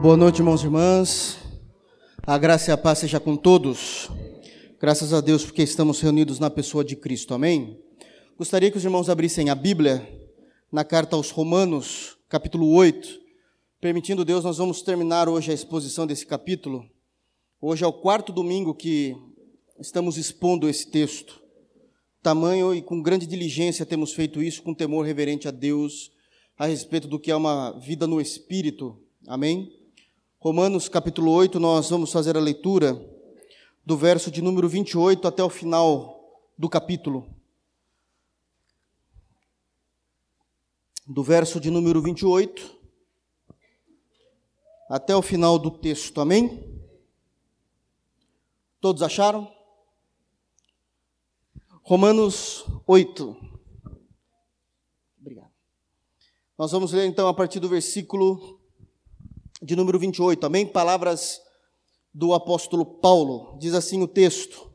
Boa noite, irmãos e irmãs. A graça e a paz seja com todos. Graças a Deus porque estamos reunidos na pessoa de Cristo. Amém. Gostaria que os irmãos abrissem a Bíblia na carta aos Romanos, capítulo 8. Permitindo Deus, nós vamos terminar hoje a exposição desse capítulo. Hoje é o quarto domingo que estamos expondo esse texto. Tamanho e com grande diligência temos feito isso com temor reverente a Deus a respeito do que é uma vida no espírito. Amém. Romanos capítulo 8, nós vamos fazer a leitura do verso de número 28 até o final do capítulo. Do verso de número 28 até o final do texto, amém? Todos acharam? Romanos 8. Obrigado. Nós vamos ler então a partir do versículo de número 28, amém? Palavras do apóstolo Paulo, diz assim o texto: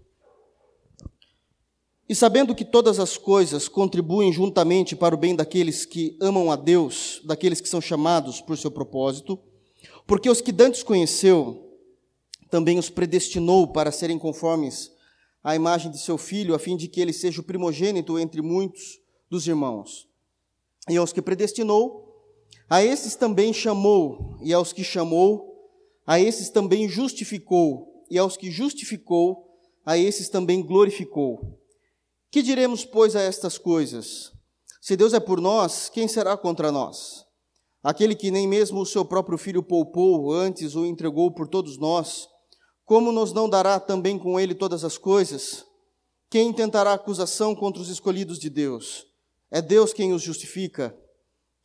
E sabendo que todas as coisas contribuem juntamente para o bem daqueles que amam a Deus, daqueles que são chamados por seu propósito, porque os que dantes conheceu, também os predestinou para serem conformes à imagem de seu filho, a fim de que ele seja o primogênito entre muitos dos irmãos. E aos que predestinou, a esses também chamou, e aos que chamou, a esses também justificou, e aos que justificou, a esses também glorificou. Que diremos, pois, a estas coisas? Se Deus é por nós, quem será contra nós? Aquele que nem mesmo o seu próprio filho poupou, antes o entregou por todos nós, como nos não dará também com ele todas as coisas? Quem tentará acusação contra os escolhidos de Deus? É Deus quem os justifica.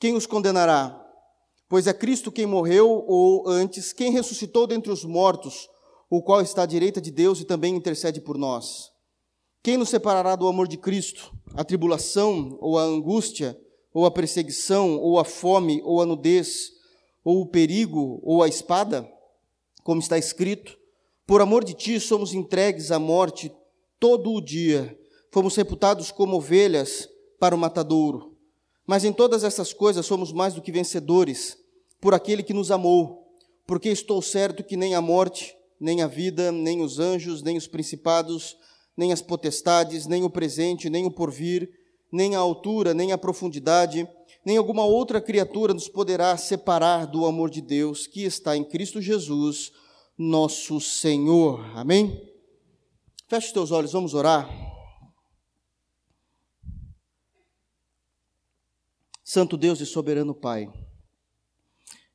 Quem os condenará? Pois é Cristo quem morreu, ou antes, quem ressuscitou dentre os mortos, o qual está à direita de Deus e também intercede por nós. Quem nos separará do amor de Cristo? A tribulação, ou a angústia, ou a perseguição, ou a fome, ou a nudez, ou o perigo, ou a espada? Como está escrito: Por amor de ti somos entregues à morte todo o dia, fomos reputados como ovelhas para o matadouro. Mas em todas essas coisas somos mais do que vencedores por aquele que nos amou, porque estou certo que nem a morte, nem a vida, nem os anjos, nem os principados, nem as potestades, nem o presente, nem o porvir, nem a altura, nem a profundidade, nem alguma outra criatura nos poderá separar do amor de Deus que está em Cristo Jesus, nosso Senhor. Amém? Feche os teus olhos, vamos orar. Santo Deus e soberano Pai,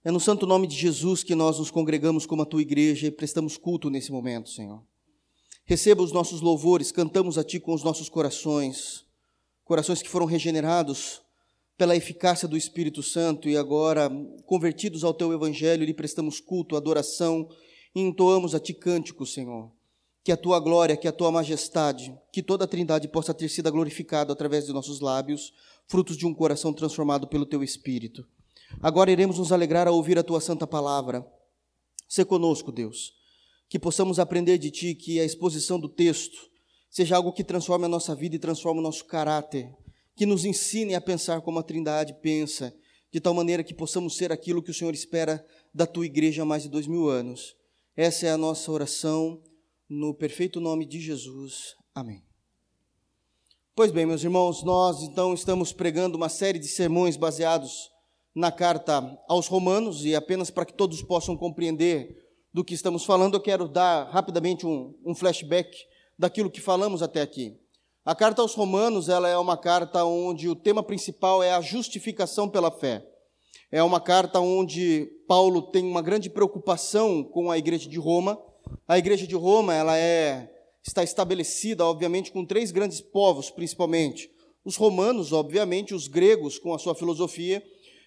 é no santo nome de Jesus que nós nos congregamos como a tua igreja e prestamos culto nesse momento, Senhor. Receba os nossos louvores, cantamos a Ti com os nossos corações, corações que foram regenerados pela eficácia do Espírito Santo e agora convertidos ao Teu Evangelho, lhe prestamos culto, adoração e entoamos a Ti cânticos, Senhor. Que a Tua glória, que a Tua majestade, que toda a Trindade possa ter sido glorificada através de nossos lábios, frutos de um coração transformado pelo teu Espírito. Agora iremos nos alegrar ao ouvir a tua santa palavra. Se conosco, Deus, que possamos aprender de ti, que a exposição do texto seja algo que transforme a nossa vida e transforme o nosso caráter, que nos ensine a pensar como a Trindade pensa, de tal maneira que possamos ser aquilo que o Senhor espera da tua igreja há mais de dois mil anos. Essa é a nossa oração, no perfeito nome de Jesus. Amém. Pois bem, meus irmãos, nós então estamos pregando uma série de sermões baseados na carta aos Romanos, e apenas para que todos possam compreender do que estamos falando, eu quero dar rapidamente um, um flashback daquilo que falamos até aqui. A carta aos Romanos ela é uma carta onde o tema principal é a justificação pela fé. É uma carta onde Paulo tem uma grande preocupação com a igreja de Roma. A igreja de Roma ela é está estabelecida, obviamente, com três grandes povos, principalmente. Os romanos, obviamente, os gregos, com a sua filosofia,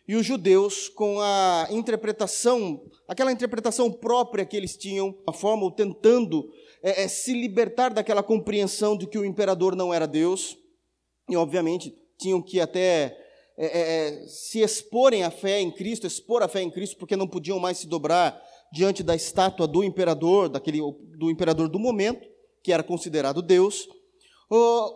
e os judeus, com a interpretação, aquela interpretação própria que eles tinham, a forma, tentando é, é, se libertar daquela compreensão de que o imperador não era Deus, e, obviamente, tinham que até é, é, é se exporem à fé em Cristo, expor a fé em Cristo, porque não podiam mais se dobrar diante da estátua do imperador, daquele, do imperador do momento que era considerado Deus.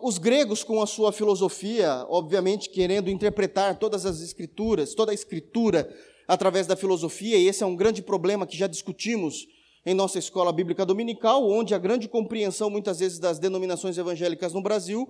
Os gregos, com a sua filosofia, obviamente querendo interpretar todas as escrituras, toda a escritura, através da filosofia, e esse é um grande problema que já discutimos em nossa escola bíblica dominical, onde a grande compreensão, muitas vezes, das denominações evangélicas no Brasil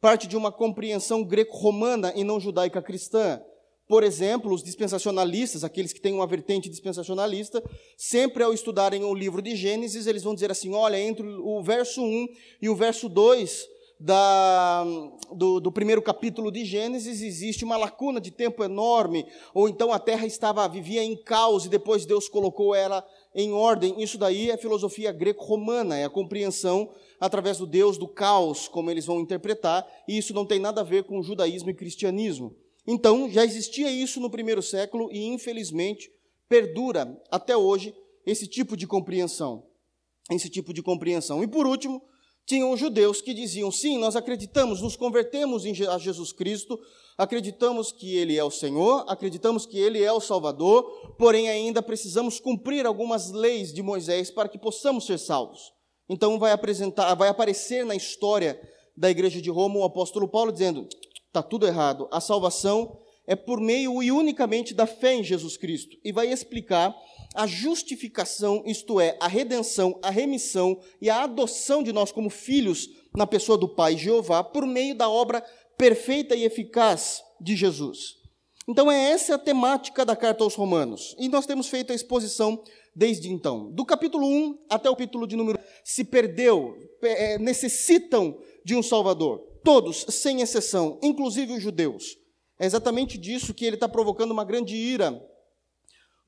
parte de uma compreensão greco-romana e não judaica cristã. Por exemplo, os dispensacionalistas, aqueles que têm uma vertente dispensacionalista, sempre ao estudarem o livro de Gênesis, eles vão dizer assim: olha, entre o verso 1 e o verso 2 da, do, do, primeiro capítulo de Gênesis existe uma lacuna de tempo enorme, ou então a terra estava vivia em caos e depois Deus colocou ela em ordem. Isso daí é filosofia greco-romana, é a compreensão através do Deus do caos, como eles vão interpretar, e isso não tem nada a ver com judaísmo e cristianismo. Então, já existia isso no primeiro século e, infelizmente, perdura até hoje esse tipo de compreensão. Esse tipo de compreensão. E por último, tinham os judeus que diziam: sim, nós acreditamos, nos convertemos a Jesus Cristo, acreditamos que Ele é o Senhor, acreditamos que Ele é o Salvador, porém ainda precisamos cumprir algumas leis de Moisés para que possamos ser salvos. Então vai apresentar, vai aparecer na história da igreja de Roma o apóstolo Paulo dizendo: está tudo errado, a salvação é por meio e unicamente da fé em Jesus Cristo, e vai explicar a justificação, isto é, a redenção, a remissão e a adoção de nós como filhos na pessoa do Pai Jeová por meio da obra perfeita e eficaz de Jesus. Então é essa a temática da carta aos Romanos. E nós temos feito a exposição desde então. Do capítulo 1 até o capítulo de número se perdeu, é, necessitam de um Salvador. Todos, sem exceção, inclusive os judeus. É exatamente disso que ele está provocando uma grande ira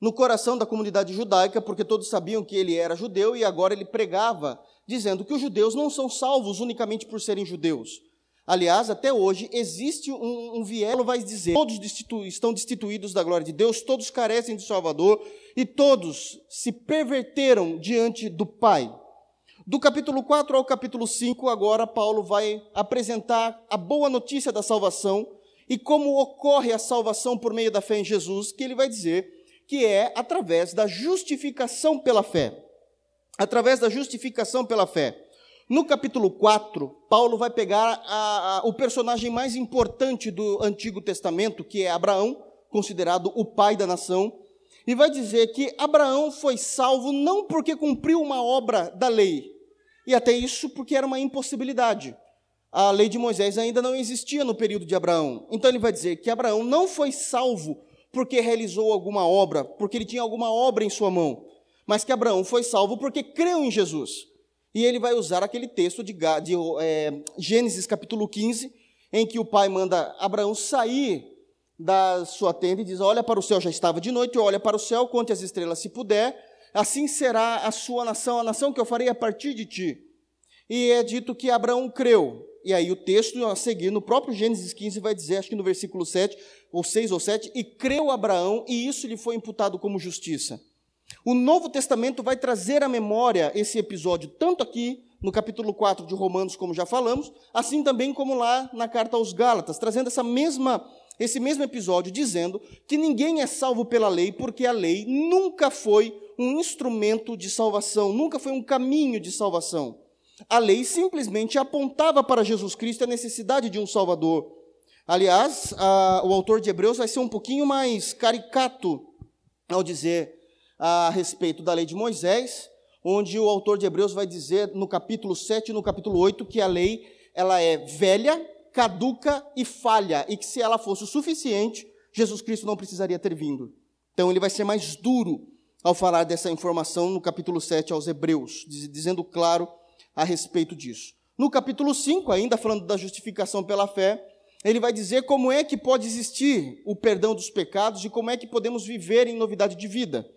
no coração da comunidade judaica, porque todos sabiam que ele era judeu e agora ele pregava, dizendo que os judeus não são salvos unicamente por serem judeus. Aliás, até hoje existe um, um vielo, vai dizer, todos destitu estão destituídos da glória de Deus, todos carecem de Salvador e todos se perverteram diante do Pai. Do capítulo 4 ao capítulo 5, agora Paulo vai apresentar a boa notícia da salvação e como ocorre a salvação por meio da fé em Jesus, que ele vai dizer que é através da justificação pela fé. Através da justificação pela fé. No capítulo 4, Paulo vai pegar a, a, o personagem mais importante do Antigo Testamento, que é Abraão, considerado o pai da nação, e vai dizer que Abraão foi salvo não porque cumpriu uma obra da lei, e até isso porque era uma impossibilidade. A lei de Moisés ainda não existia no período de Abraão. Então ele vai dizer que Abraão não foi salvo porque realizou alguma obra, porque ele tinha alguma obra em sua mão, mas que Abraão foi salvo porque creu em Jesus. E ele vai usar aquele texto de, de é, Gênesis capítulo 15, em que o pai manda Abraão sair da sua tenda e diz: Olha para o céu, já estava de noite, olha para o céu, conte as estrelas se puder, assim será a sua nação, a nação que eu farei a partir de ti. E é dito que Abraão creu, e aí o texto a seguir, no próprio Gênesis 15, vai dizer, acho que no versículo 7, ou 6 ou 7, e creu Abraão, e isso lhe foi imputado como justiça. O Novo Testamento vai trazer à memória esse episódio, tanto aqui no capítulo 4 de Romanos, como já falamos, assim também como lá na carta aos Gálatas, trazendo essa mesma, esse mesmo episódio, dizendo que ninguém é salvo pela lei, porque a lei nunca foi um instrumento de salvação, nunca foi um caminho de salvação. A lei simplesmente apontava para Jesus Cristo a necessidade de um Salvador. Aliás, a, o autor de Hebreus vai ser um pouquinho mais caricato ao dizer a respeito da lei de Moisés, onde o autor de Hebreus vai dizer no capítulo 7 e no capítulo 8 que a lei ela é velha, caduca e falha, e que se ela fosse o suficiente, Jesus Cristo não precisaria ter vindo. Então ele vai ser mais duro ao falar dessa informação no capítulo 7 aos Hebreus, dizendo claro a respeito disso. No capítulo 5, ainda falando da justificação pela fé, ele vai dizer como é que pode existir o perdão dos pecados e como é que podemos viver em novidade de vida.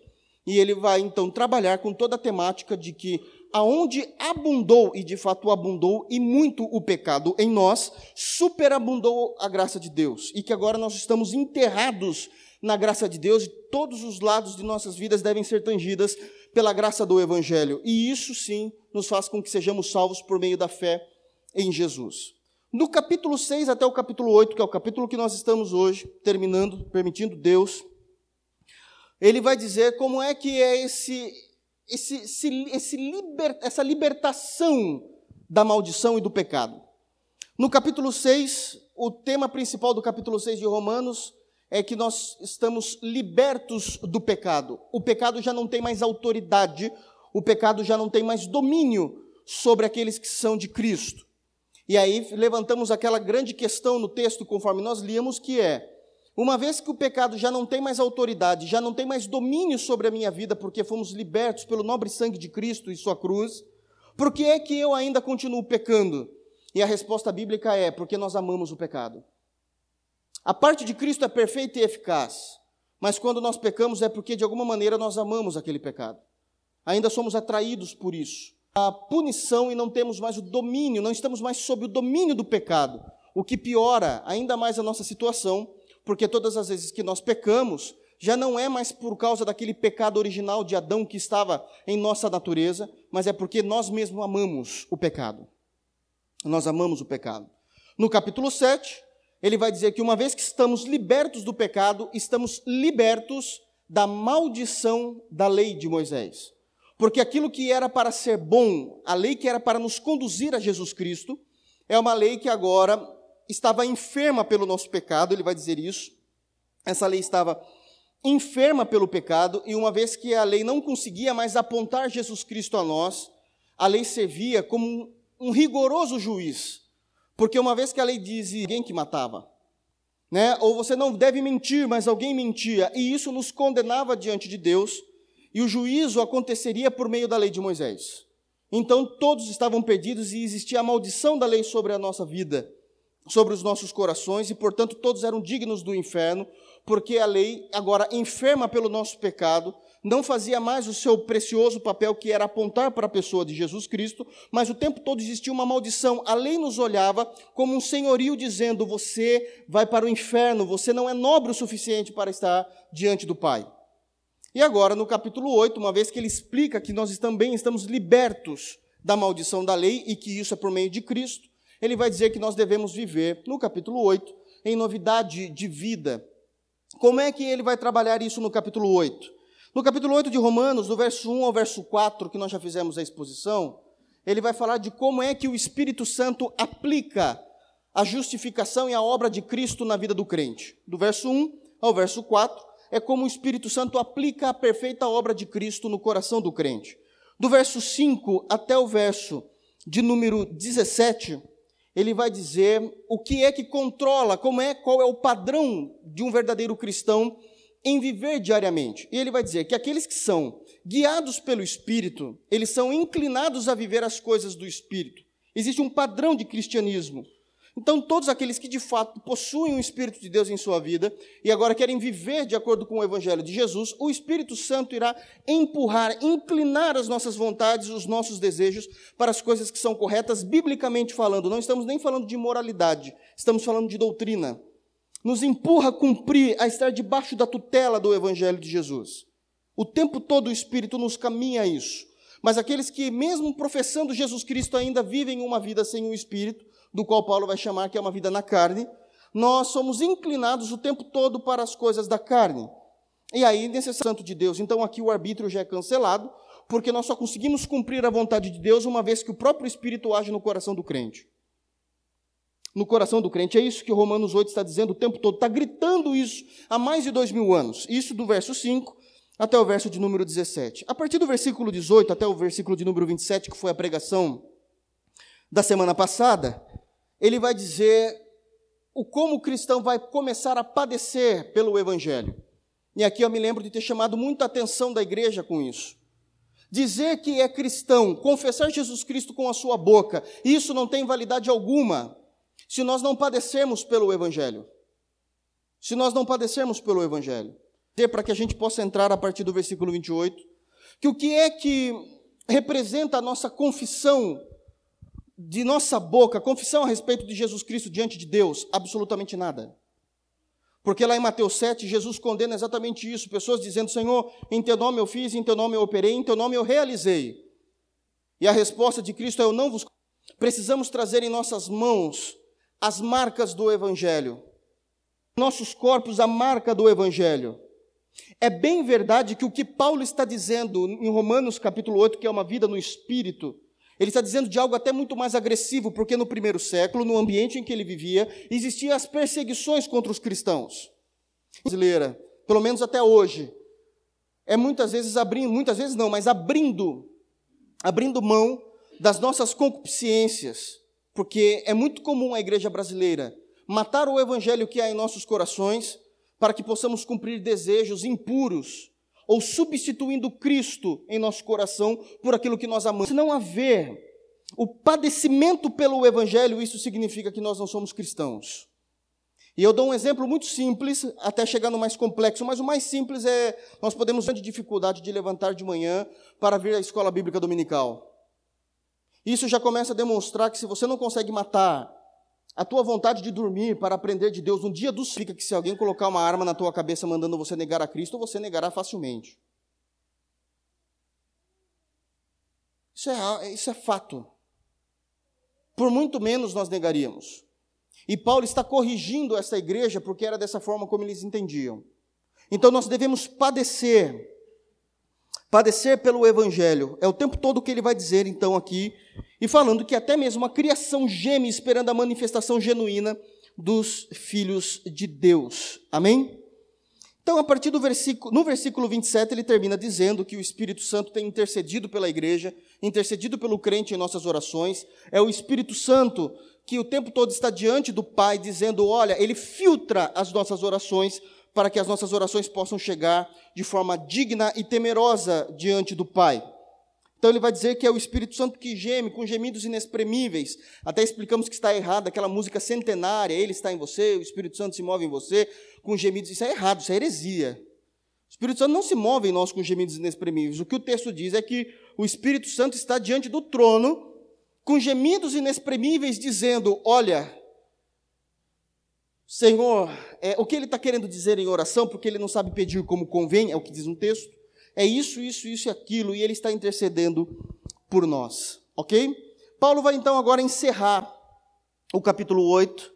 E ele vai então trabalhar com toda a temática de que aonde abundou, e de fato abundou, e muito o pecado em nós, superabundou a graça de Deus. E que agora nós estamos enterrados na graça de Deus e todos os lados de nossas vidas devem ser tangidas pela graça do Evangelho. E isso sim nos faz com que sejamos salvos por meio da fé em Jesus. No capítulo 6 até o capítulo 8, que é o capítulo que nós estamos hoje, terminando, permitindo Deus, ele vai dizer como é que é esse, esse, esse, esse liber, essa libertação da maldição e do pecado. No capítulo 6, o tema principal do capítulo 6 de Romanos é que nós estamos libertos do pecado. O pecado já não tem mais autoridade, o pecado já não tem mais domínio sobre aqueles que são de Cristo. E aí levantamos aquela grande questão no texto, conforme nós líamos, que é: uma vez que o pecado já não tem mais autoridade, já não tem mais domínio sobre a minha vida, porque fomos libertos pelo nobre sangue de Cristo e Sua cruz, por que é que eu ainda continuo pecando? E a resposta bíblica é: porque nós amamos o pecado. A parte de Cristo é perfeita e eficaz, mas quando nós pecamos é porque de alguma maneira nós amamos aquele pecado. Ainda somos atraídos por isso. A punição e não temos mais o domínio, não estamos mais sob o domínio do pecado, o que piora ainda mais a nossa situação, porque todas as vezes que nós pecamos, já não é mais por causa daquele pecado original de Adão que estava em nossa natureza, mas é porque nós mesmos amamos o pecado. Nós amamos o pecado. No capítulo 7, ele vai dizer que uma vez que estamos libertos do pecado, estamos libertos da maldição da lei de Moisés. Porque aquilo que era para ser bom, a lei que era para nos conduzir a Jesus Cristo, é uma lei que agora estava enferma pelo nosso pecado, ele vai dizer isso. Essa lei estava enferma pelo pecado, e uma vez que a lei não conseguia mais apontar Jesus Cristo a nós, a lei servia como um, rigoroso juiz porque uma vez que a lei diz alguém que matava, né? ou você não deve mentir, mas alguém mentia, e isso nos condenava diante de Deus, e o juízo aconteceria por meio da lei de Moisés. Então todos estavam perdidos e existia a maldição da lei sobre a nossa vida, sobre os nossos corações, e portanto todos eram dignos do inferno, porque a lei, agora enferma pelo nosso pecado, não fazia mais o seu precioso papel que era apontar para a pessoa de Jesus Cristo, mas o tempo todo existia uma maldição. A lei nos olhava como um senhorio dizendo: você vai para o inferno, você não é nobre o suficiente para estar diante do Pai. E agora, no capítulo 8, uma vez que ele explica que nós também estamos libertos da maldição da lei e que isso é por meio de Cristo, ele vai dizer que nós devemos viver, no capítulo 8, em novidade de vida. Como é que ele vai trabalhar isso no capítulo 8? No capítulo 8 de Romanos, do verso 1 ao verso 4, que nós já fizemos a exposição, ele vai falar de como é que o Espírito Santo aplica a justificação e a obra de Cristo na vida do crente. Do verso 1 ao verso 4, é como o Espírito Santo aplica a perfeita obra de Cristo no coração do crente. Do verso 5 até o verso de número 17, ele vai dizer o que é que controla, como é, qual é o padrão de um verdadeiro cristão em viver diariamente. E ele vai dizer que aqueles que são guiados pelo Espírito, eles são inclinados a viver as coisas do Espírito. Existe um padrão de cristianismo. Então, todos aqueles que de fato possuem o Espírito de Deus em sua vida e agora querem viver de acordo com o Evangelho de Jesus, o Espírito Santo irá empurrar, inclinar as nossas vontades, os nossos desejos para as coisas que são corretas, biblicamente falando. Não estamos nem falando de moralidade, estamos falando de doutrina nos empurra a cumprir, a estar debaixo da tutela do Evangelho de Jesus. O tempo todo o Espírito nos caminha a isso. Mas aqueles que, mesmo professando Jesus Cristo, ainda vivem uma vida sem o Espírito, do qual Paulo vai chamar que é uma vida na carne, nós somos inclinados o tempo todo para as coisas da carne. E aí, nesse santo de Deus, então aqui o arbítrio já é cancelado, porque nós só conseguimos cumprir a vontade de Deus uma vez que o próprio Espírito age no coração do crente no coração do crente. É isso que Romanos 8 está dizendo o tempo todo, está gritando isso há mais de dois mil anos. Isso do verso 5 até o verso de número 17. A partir do versículo 18 até o versículo de número 27, que foi a pregação da semana passada, ele vai dizer o como o cristão vai começar a padecer pelo evangelho. E aqui eu me lembro de ter chamado muita atenção da igreja com isso. Dizer que é cristão, confessar Jesus Cristo com a sua boca, isso não tem validade alguma se nós não padecermos pelo Evangelho. Se nós não padecermos pelo Evangelho. Para que a gente possa entrar a partir do versículo 28, que o que é que representa a nossa confissão de nossa boca, confissão a respeito de Jesus Cristo diante de Deus? Absolutamente nada. Porque lá em Mateus 7, Jesus condena exatamente isso: pessoas dizendo, Senhor, em teu nome eu fiz, em teu nome eu operei, em teu nome eu realizei. E a resposta de Cristo é: Eu não vos. Precisamos trazer em nossas mãos as marcas do Evangelho. Nossos corpos, a marca do Evangelho. É bem verdade que o que Paulo está dizendo em Romanos capítulo 8, que é uma vida no espírito, ele está dizendo de algo até muito mais agressivo, porque no primeiro século, no ambiente em que ele vivia, existiam as perseguições contra os cristãos. brasileira, pelo menos até hoje, é muitas vezes abrindo, muitas vezes não, mas abrindo, abrindo mão das nossas concupiscências, porque é muito comum a igreja brasileira matar o evangelho que há em nossos corações para que possamos cumprir desejos impuros ou substituindo Cristo em nosso coração por aquilo que nós amamos. Se não haver o padecimento pelo evangelho, isso significa que nós não somos cristãos. E eu dou um exemplo muito simples, até chegar no mais complexo, mas o mais simples é nós podemos ter dificuldade de levantar de manhã para vir à escola bíblica dominical. Isso já começa a demonstrar que se você não consegue matar a tua vontade de dormir para aprender de Deus no dia do fica que se alguém colocar uma arma na tua cabeça mandando você negar a Cristo, você negará facilmente. Isso é, isso é fato. Por muito menos nós negaríamos. E Paulo está corrigindo essa igreja porque era dessa forma como eles entendiam. Então nós devemos padecer, padecer pelo evangelho. É o tempo todo que ele vai dizer então aqui, e falando que até mesmo a criação geme esperando a manifestação genuína dos filhos de Deus. Amém? Então, a partir do versículo, no versículo 27, ele termina dizendo que o Espírito Santo tem intercedido pela igreja, intercedido pelo crente em nossas orações. É o Espírito Santo que o tempo todo está diante do Pai, dizendo: olha, Ele filtra as nossas orações para que as nossas orações possam chegar de forma digna e temerosa diante do Pai. Então ele vai dizer que é o Espírito Santo que geme com gemidos inexprimíveis. Até explicamos que está errado aquela música centenária, ele está em você, o Espírito Santo se move em você com gemidos. Isso é errado, isso é heresia. O Espírito Santo não se move em nós com gemidos inexprimíveis. O que o texto diz é que o Espírito Santo está diante do trono com gemidos inexprimíveis, dizendo: Olha, Senhor, é, o que ele está querendo dizer em oração, porque ele não sabe pedir como convém, é o que diz no texto, é isso, isso, isso e aquilo, e ele está intercedendo por nós, ok? Paulo vai então agora encerrar o capítulo 8,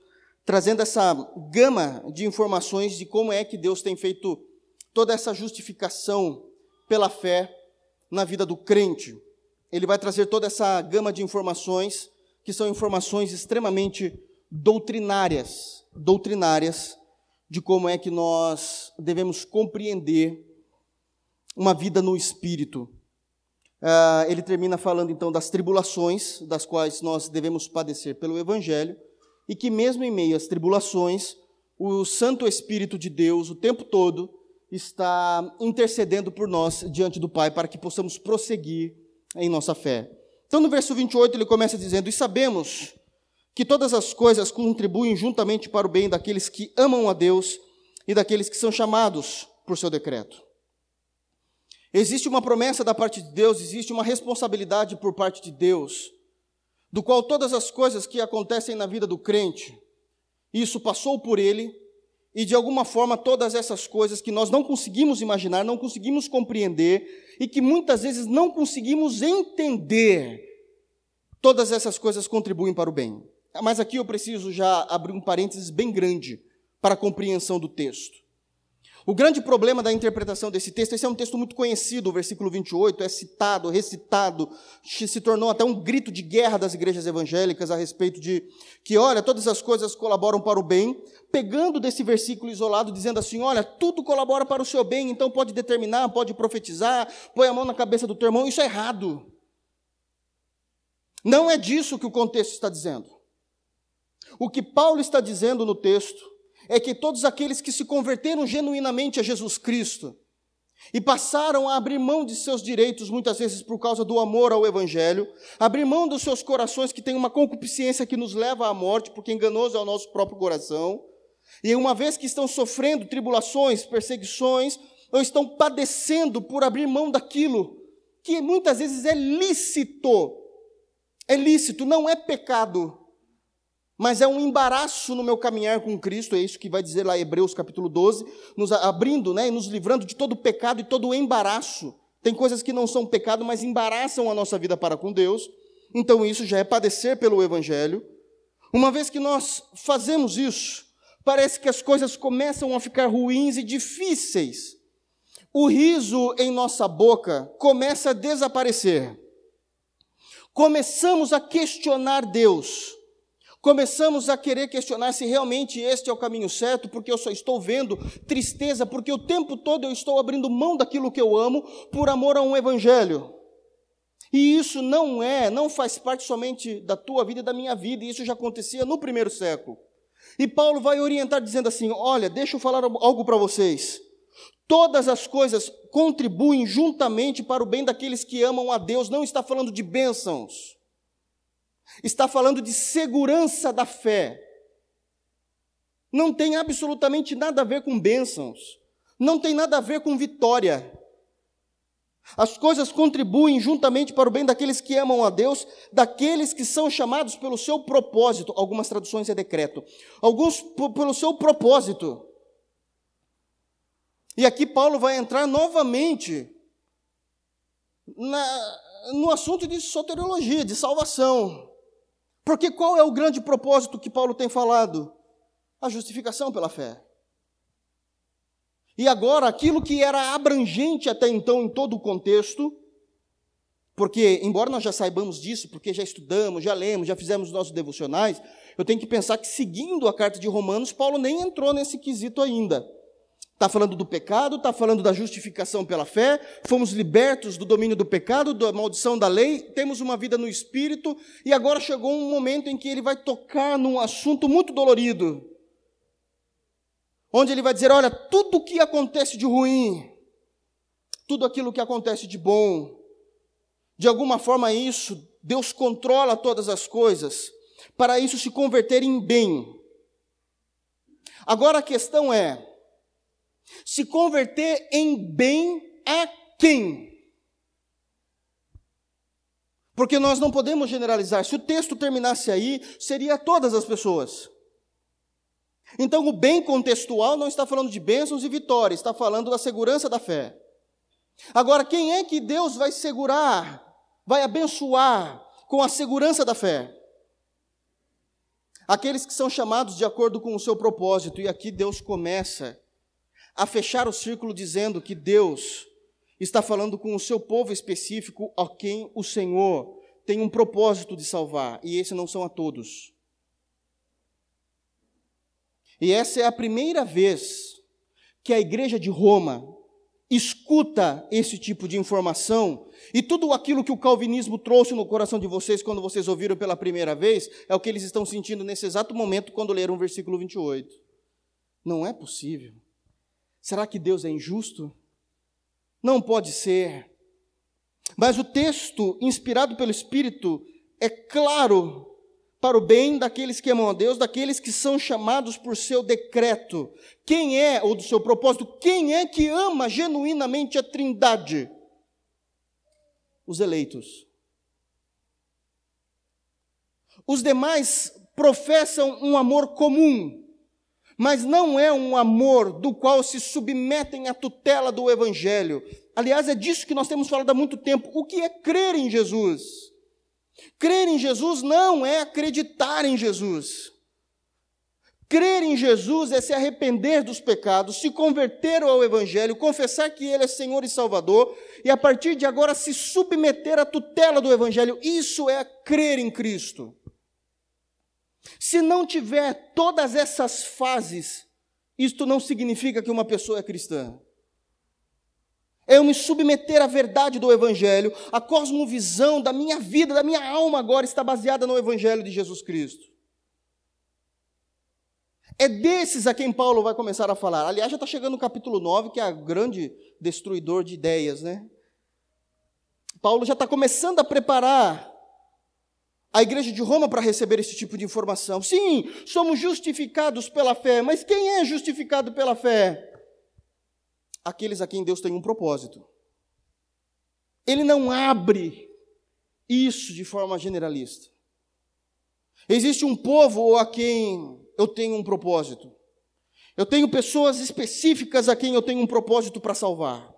trazendo essa gama de informações de como é que Deus tem feito toda essa justificação pela fé na vida do crente ele vai trazer toda essa gama de informações, que são informações extremamente doutrinárias, doutrinárias de como é que nós devemos compreender uma vida no Espírito. Uh, ele termina falando então das tribulações das quais nós devemos padecer pelo Evangelho, e que mesmo em meio às tribulações, o Santo Espírito de Deus, o tempo todo, está intercedendo por nós diante do Pai para que possamos prosseguir em nossa fé. Então, no verso 28, ele começa dizendo: E sabemos que todas as coisas contribuem juntamente para o bem daqueles que amam a Deus e daqueles que são chamados por seu decreto. Existe uma promessa da parte de Deus, existe uma responsabilidade por parte de Deus, do qual todas as coisas que acontecem na vida do crente, isso passou por ele, e de alguma forma todas essas coisas que nós não conseguimos imaginar, não conseguimos compreender e que muitas vezes não conseguimos entender, todas essas coisas contribuem para o bem. Mas aqui eu preciso já abrir um parênteses bem grande para a compreensão do texto. O grande problema da interpretação desse texto, esse é um texto muito conhecido, o versículo 28, é citado, recitado, se tornou até um grito de guerra das igrejas evangélicas a respeito de que, olha, todas as coisas colaboram para o bem, pegando desse versículo isolado, dizendo assim: olha, tudo colabora para o seu bem, então pode determinar, pode profetizar, põe a mão na cabeça do teu irmão, isso é errado. Não é disso que o contexto está dizendo. O que Paulo está dizendo no texto é que todos aqueles que se converteram genuinamente a Jesus Cristo e passaram a abrir mão de seus direitos, muitas vezes por causa do amor ao Evangelho, abrir mão dos seus corações que têm uma concupiscência que nos leva à morte, porque enganoso é o nosso próprio coração, e uma vez que estão sofrendo tribulações, perseguições, ou estão padecendo por abrir mão daquilo que muitas vezes é lícito, é lícito, não é pecado, mas é um embaraço no meu caminhar com Cristo, é isso que vai dizer lá Hebreus capítulo 12, nos abrindo né, e nos livrando de todo pecado e todo embaraço. Tem coisas que não são pecado, mas embaraçam a nossa vida para com Deus. Então isso já é padecer pelo Evangelho. Uma vez que nós fazemos isso, parece que as coisas começam a ficar ruins e difíceis. O riso em nossa boca começa a desaparecer. Começamos a questionar Deus Começamos a querer questionar se realmente este é o caminho certo, porque eu só estou vendo tristeza, porque o tempo todo eu estou abrindo mão daquilo que eu amo por amor a um evangelho. E isso não é, não faz parte somente da tua vida e da minha vida, e isso já acontecia no primeiro século. E Paulo vai orientar dizendo assim: Olha, deixa eu falar algo para vocês. Todas as coisas contribuem juntamente para o bem daqueles que amam a Deus. Não está falando de bênçãos, está falando de segurança da fé. Não tem absolutamente nada a ver com bênçãos, não tem nada a ver com vitória. As coisas contribuem juntamente para o bem daqueles que amam a Deus, daqueles que são chamados pelo seu propósito. Algumas traduções é decreto. Alguns pelo seu propósito. E aqui Paulo vai entrar novamente na, no assunto de soteriologia, de salvação. Porque qual é o grande propósito que Paulo tem falado? A justificação pela fé. E agora, aquilo que era abrangente até então em todo o contexto, porque, embora nós já saibamos disso, porque já estudamos, já lemos, já fizemos nossos devocionais, eu tenho que pensar que, seguindo a carta de Romanos, Paulo nem entrou nesse quesito ainda. Está falando do pecado, está falando da justificação pela fé, fomos libertos do domínio do pecado, da maldição da lei, temos uma vida no espírito, e agora chegou um momento em que ele vai tocar num assunto muito dolorido, onde ele vai dizer: olha, tudo o que acontece de ruim, tudo aquilo que acontece de bom, de alguma forma isso, Deus controla todas as coisas, para isso se converter em bem. Agora a questão é: se converter em bem a quem? Porque nós não podemos generalizar. Se o texto terminasse aí, seria todas as pessoas. Então, o bem contextual não está falando de bênçãos e vitórias, está falando da segurança da fé. Agora, quem é que Deus vai segurar, vai abençoar com a segurança da fé? Aqueles que são chamados de acordo com o seu propósito, e aqui Deus começa a fechar o círculo dizendo que Deus está falando com o seu povo específico, a quem o Senhor tem um propósito de salvar, e esse não são a todos. E essa é a primeira vez que a igreja de Roma escuta esse tipo de informação, e tudo aquilo que o calvinismo trouxe no coração de vocês quando vocês ouviram pela primeira vez, é o que eles estão sentindo nesse exato momento quando leram o versículo 28. Não é possível. Será que Deus é injusto? Não pode ser. Mas o texto, inspirado pelo Espírito, é claro para o bem daqueles que amam a Deus, daqueles que são chamados por seu decreto. Quem é, ou do seu propósito, quem é que ama genuinamente a Trindade? Os eleitos. Os demais professam um amor comum, mas não é um amor do qual se submetem à tutela do Evangelho. Aliás, é disso que nós temos falado há muito tempo. O que é crer em Jesus? Crer em Jesus não é acreditar em Jesus. Crer em Jesus é se arrepender dos pecados, se converter ao Evangelho, confessar que Ele é Senhor e Salvador, e a partir de agora se submeter à tutela do Evangelho. Isso é crer em Cristo. Se não tiver todas essas fases, isto não significa que uma pessoa é cristã é eu me submeter à verdade do Evangelho, a cosmovisão da minha vida, da minha alma agora está baseada no Evangelho de Jesus Cristo. É desses a quem Paulo vai começar a falar. Aliás, já está chegando no capítulo 9, que é o grande destruidor de ideias, né? Paulo já está começando a preparar a igreja de Roma para receber esse tipo de informação. Sim, somos justificados pela fé, mas quem é justificado pela fé? aqueles a quem Deus tem um propósito. Ele não abre isso de forma generalista. Existe um povo a quem eu tenho um propósito. Eu tenho pessoas específicas a quem eu tenho um propósito para salvar.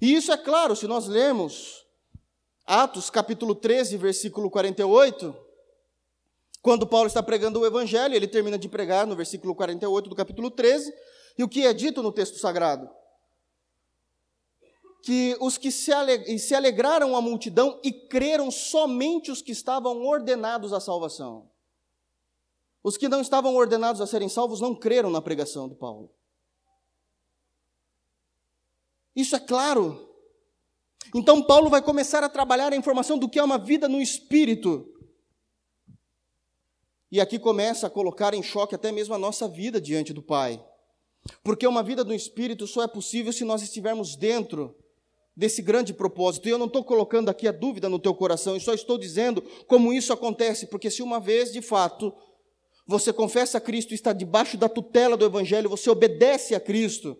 E isso é claro se nós lemos Atos capítulo 13, versículo 48, quando Paulo está pregando o evangelho, ele termina de pregar no versículo 48 do capítulo 13, e o que é dito no texto sagrado? que os que se, se alegraram a multidão e creram somente os que estavam ordenados à salvação. Os que não estavam ordenados a serem salvos não creram na pregação de Paulo. Isso é claro. Então, Paulo vai começar a trabalhar a informação do que é uma vida no espírito. E aqui começa a colocar em choque até mesmo a nossa vida diante do Pai. Porque uma vida no espírito só é possível se nós estivermos dentro desse grande propósito. E eu não estou colocando aqui a dúvida no teu coração, eu só estou dizendo como isso acontece, porque se uma vez, de fato, você confessa a Cristo está debaixo da tutela do Evangelho, você obedece a Cristo,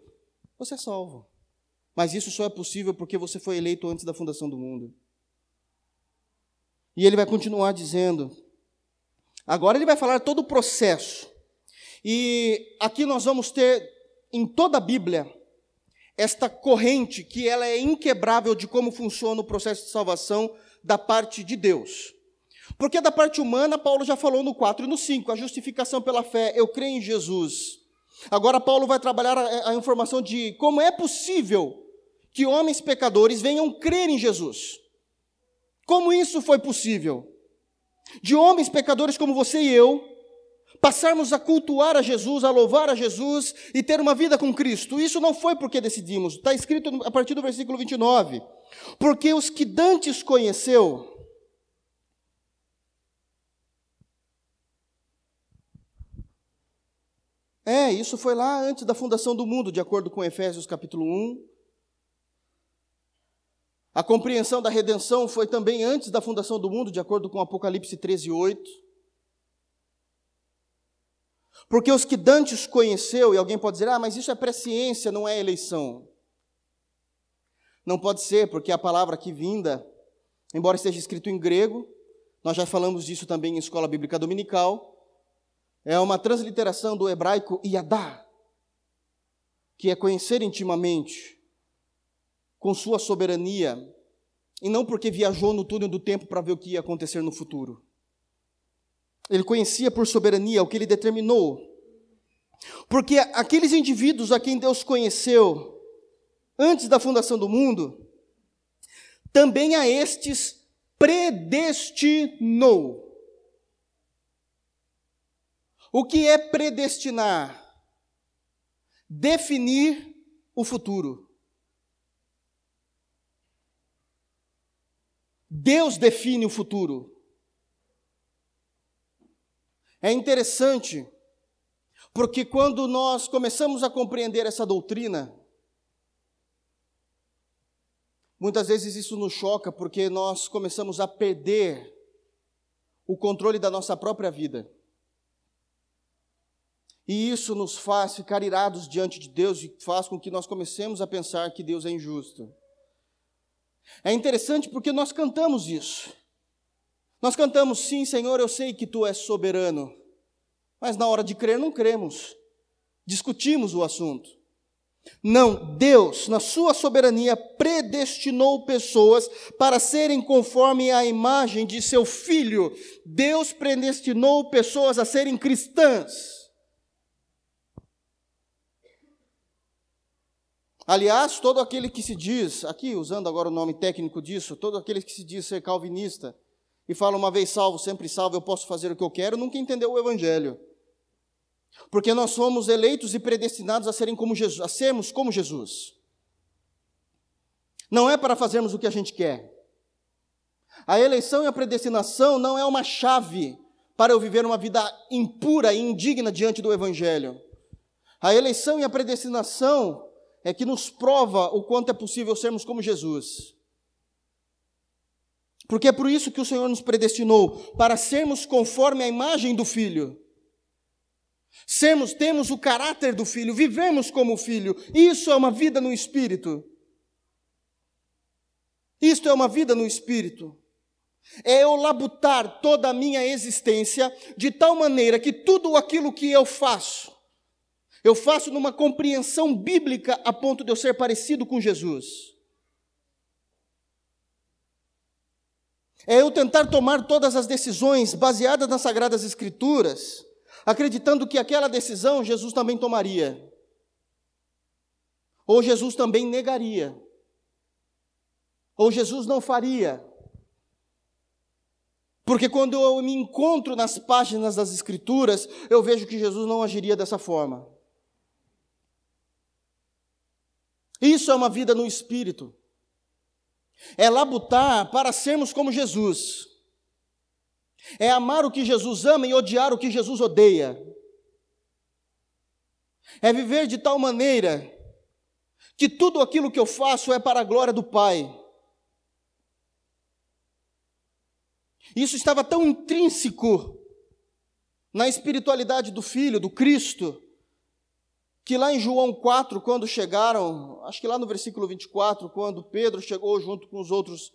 você é salvo. Mas isso só é possível porque você foi eleito antes da fundação do mundo. E ele vai continuar dizendo. Agora ele vai falar todo o processo. E aqui nós vamos ter em toda a Bíblia esta corrente que ela é inquebrável de como funciona o processo de salvação da parte de Deus. Porque da parte humana, Paulo já falou no 4 e no 5, a justificação pela fé, eu creio em Jesus. Agora, Paulo vai trabalhar a, a informação de como é possível que homens pecadores venham crer em Jesus. Como isso foi possível? De homens pecadores como você e eu, passarmos a cultuar a Jesus, a louvar a Jesus e ter uma vida com Cristo. Isso não foi porque decidimos, está escrito a partir do versículo 29. Porque os que dantes conheceu, É, isso foi lá antes da fundação do mundo, de acordo com Efésios capítulo 1. A compreensão da redenção foi também antes da fundação do mundo, de acordo com Apocalipse 13, 8. Porque os que Dantes conheceu, e alguém pode dizer, ah, mas isso é presciência, não é eleição. Não pode ser, porque a palavra aqui vinda, embora esteja escrito em grego, nós já falamos disso também em escola bíblica dominical, é uma transliteração do hebraico yadá, que é conhecer intimamente, com sua soberania, e não porque viajou no túnel do tempo para ver o que ia acontecer no futuro. Ele conhecia por soberania o que ele determinou. Porque aqueles indivíduos a quem Deus conheceu antes da fundação do mundo, também a estes predestinou. O que é predestinar? Definir o futuro. Deus define o futuro. É interessante, porque quando nós começamos a compreender essa doutrina, muitas vezes isso nos choca, porque nós começamos a perder o controle da nossa própria vida. E isso nos faz ficar irados diante de Deus e faz com que nós comecemos a pensar que Deus é injusto. É interessante porque nós cantamos isso. Nós cantamos, sim, Senhor, eu sei que tu és soberano. Mas na hora de crer, não cremos. Discutimos o assunto. Não, Deus, na sua soberania, predestinou pessoas para serem conforme a imagem de seu filho. Deus predestinou pessoas a serem cristãs. Aliás, todo aquele que se diz, aqui usando agora o nome técnico disso, todo aquele que se diz ser calvinista e fala uma vez salvo, sempre salvo, eu posso fazer o que eu quero, nunca entendeu o evangelho. Porque nós somos eleitos e predestinados a serem como Jesus, a sermos como Jesus. Não é para fazermos o que a gente quer. A eleição e a predestinação não é uma chave para eu viver uma vida impura e indigna diante do evangelho. A eleição e a predestinação é que nos prova o quanto é possível sermos como Jesus. Porque é por isso que o Senhor nos predestinou para sermos conforme a imagem do Filho. Sermos, temos o caráter do Filho, vivemos como Filho. Isso é uma vida no Espírito. Isto é uma vida no Espírito. É eu labutar toda a minha existência de tal maneira que tudo aquilo que eu faço, eu faço numa compreensão bíblica a ponto de eu ser parecido com Jesus. É eu tentar tomar todas as decisões baseadas nas Sagradas Escrituras, acreditando que aquela decisão Jesus também tomaria. Ou Jesus também negaria. Ou Jesus não faria. Porque quando eu me encontro nas páginas das Escrituras, eu vejo que Jesus não agiria dessa forma. Isso é uma vida no Espírito. É labutar para sermos como Jesus. É amar o que Jesus ama e odiar o que Jesus odeia. É viver de tal maneira que tudo aquilo que eu faço é para a glória do Pai. Isso estava tão intrínseco na espiritualidade do Filho, do Cristo, que lá em João 4, quando chegaram, acho que lá no versículo 24, quando Pedro chegou junto com os outros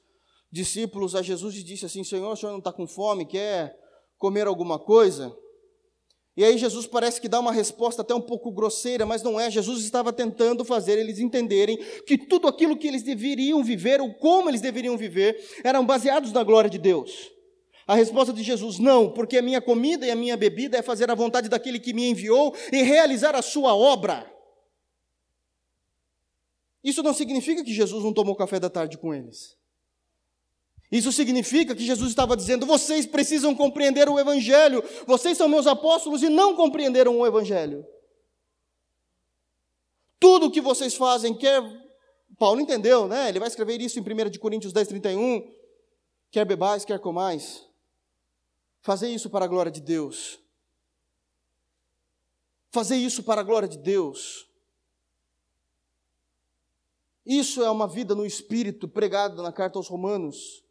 discípulos a Jesus e disse assim: Senhor, o senhor não está com fome, quer comer alguma coisa? E aí Jesus parece que dá uma resposta até um pouco grosseira, mas não é. Jesus estava tentando fazer eles entenderem que tudo aquilo que eles deveriam viver, ou como eles deveriam viver, eram baseados na glória de Deus. A resposta de Jesus: não, porque a minha comida e a minha bebida é fazer a vontade daquele que me enviou e realizar a sua obra. Isso não significa que Jesus não tomou café da tarde com eles. Isso significa que Jesus estava dizendo: vocês precisam compreender o Evangelho, vocês são meus apóstolos e não compreenderam o Evangelho. Tudo o que vocês fazem, quer. Paulo entendeu, né? Ele vai escrever isso em 1 Coríntios 10, 31. Quer bebais, quer comais. Fazer isso para a glória de Deus. Fazer isso para a glória de Deus. Isso é uma vida no Espírito pregada na carta aos Romanos.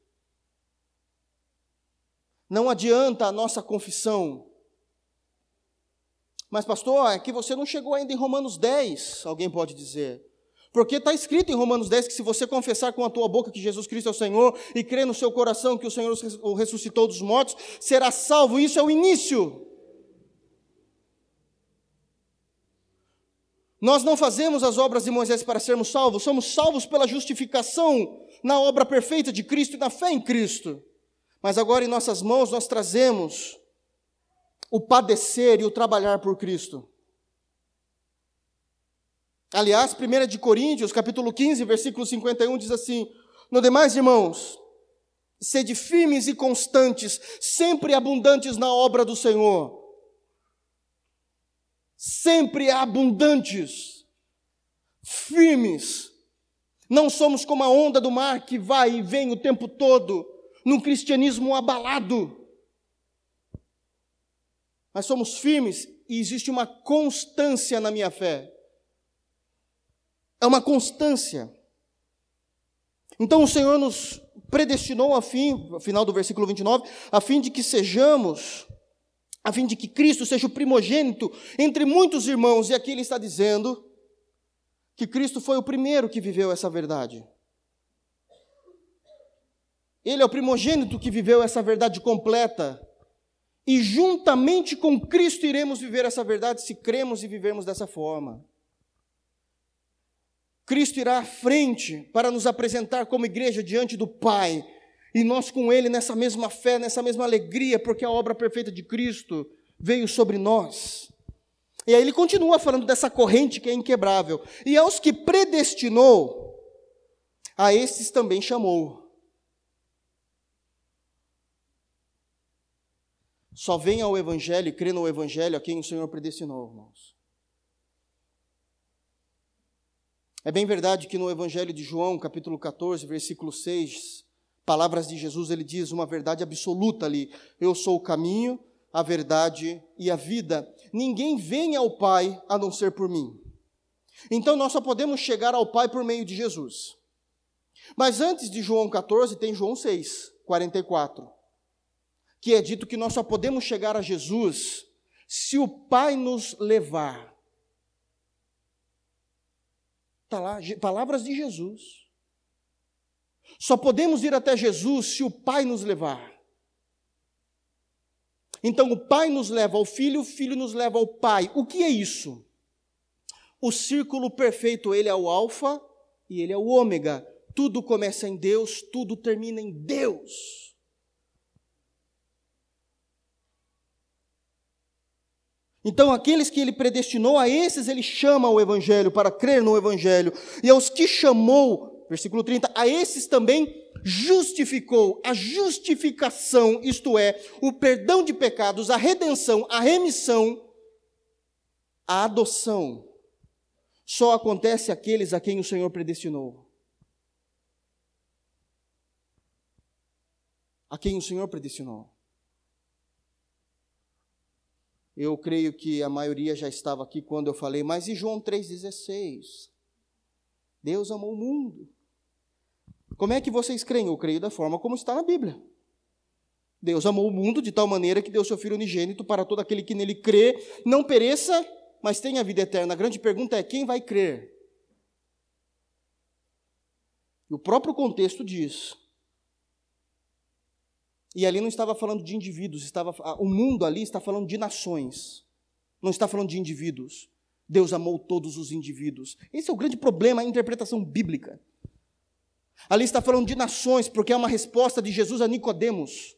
Não adianta a nossa confissão. Mas, pastor, é que você não chegou ainda em Romanos 10, alguém pode dizer. Porque está escrito em Romanos 10 que se você confessar com a tua boca que Jesus Cristo é o Senhor e crer no seu coração que o Senhor o ressuscitou dos mortos, será salvo. Isso é o início. Nós não fazemos as obras de Moisés para sermos salvos, somos salvos pela justificação na obra perfeita de Cristo e na fé em Cristo. Mas agora em nossas mãos nós trazemos o padecer e o trabalhar por Cristo. Aliás, 1 de Coríntios, capítulo 15, versículo 51 diz assim: No demais, irmãos, sede firmes e constantes, sempre abundantes na obra do Senhor. Sempre abundantes, firmes. Não somos como a onda do mar que vai e vem o tempo todo, num cristianismo abalado. Mas somos firmes e existe uma constância na minha fé. É uma constância. Então o Senhor nos predestinou a fim, final do versículo 29, a fim de que sejamos, a fim de que Cristo seja o primogênito entre muitos irmãos, e aqui ele está dizendo que Cristo foi o primeiro que viveu essa verdade. Ele é o primogênito que viveu essa verdade completa. E juntamente com Cristo iremos viver essa verdade se cremos e vivermos dessa forma. Cristo irá à frente para nos apresentar como igreja diante do Pai, e nós com Ele nessa mesma fé, nessa mesma alegria, porque a obra perfeita de Cristo veio sobre nós. E aí ele continua falando dessa corrente que é inquebrável. E aos que predestinou, a esses também chamou. Só venha ao Evangelho e crê no Evangelho a quem o Senhor predestinou, irmãos. É bem verdade que no Evangelho de João, capítulo 14, versículo 6, palavras de Jesus, ele diz uma verdade absoluta ali: Eu sou o caminho, a verdade e a vida. Ninguém vem ao Pai a não ser por mim. Então nós só podemos chegar ao Pai por meio de Jesus. Mas antes de João 14, tem João 6, 44 que é dito que nós só podemos chegar a Jesus se o Pai nos levar. Está lá, palavras de Jesus. Só podemos ir até Jesus se o Pai nos levar. Então o Pai nos leva ao Filho, o Filho nos leva ao Pai. O que é isso? O círculo perfeito, ele é o Alfa e ele é o Ômega. Tudo começa em Deus, tudo termina em Deus. Então, aqueles que ele predestinou, a esses ele chama ao Evangelho, para crer no Evangelho. E aos que chamou, Versículo 30, a esses também justificou. A justificação, isto é, o perdão de pecados, a redenção, a remissão, a adoção, só acontece àqueles a quem o Senhor predestinou. A quem o Senhor predestinou. Eu creio que a maioria já estava aqui quando eu falei, mas e João 3,16? Deus amou o mundo. Como é que vocês creem? Eu creio da forma como está na Bíblia. Deus amou o mundo de tal maneira que deu seu Filho unigênito para todo aquele que nele crê, não pereça, mas tenha vida eterna. A grande pergunta é: quem vai crer? E o próprio contexto diz e ali não estava falando de indivíduos, estava o mundo ali está falando de nações. Não está falando de indivíduos. Deus amou todos os indivíduos. Esse é o grande problema, a interpretação bíblica. Ali está falando de nações, porque é uma resposta de Jesus a Nicodemos.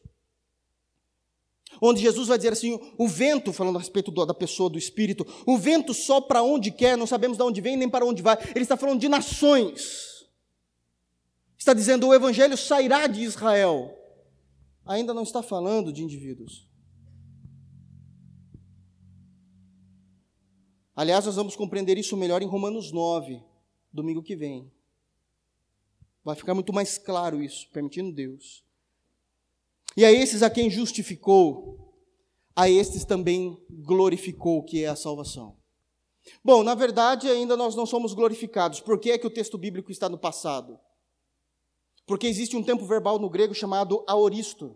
Onde Jesus vai dizer assim: o vento, falando a respeito da pessoa, do espírito, o vento sopra onde quer, não sabemos de onde vem nem para onde vai. Ele está falando de nações. Está dizendo: o evangelho sairá de Israel ainda não está falando de indivíduos. Aliás, nós vamos compreender isso melhor em Romanos 9, domingo que vem. Vai ficar muito mais claro isso, permitindo Deus. E a esses a quem justificou, a estes também glorificou, que é a salvação. Bom, na verdade, ainda nós não somos glorificados. Por que é que o texto bíblico está no passado? Porque existe um tempo verbal no grego chamado aoristo.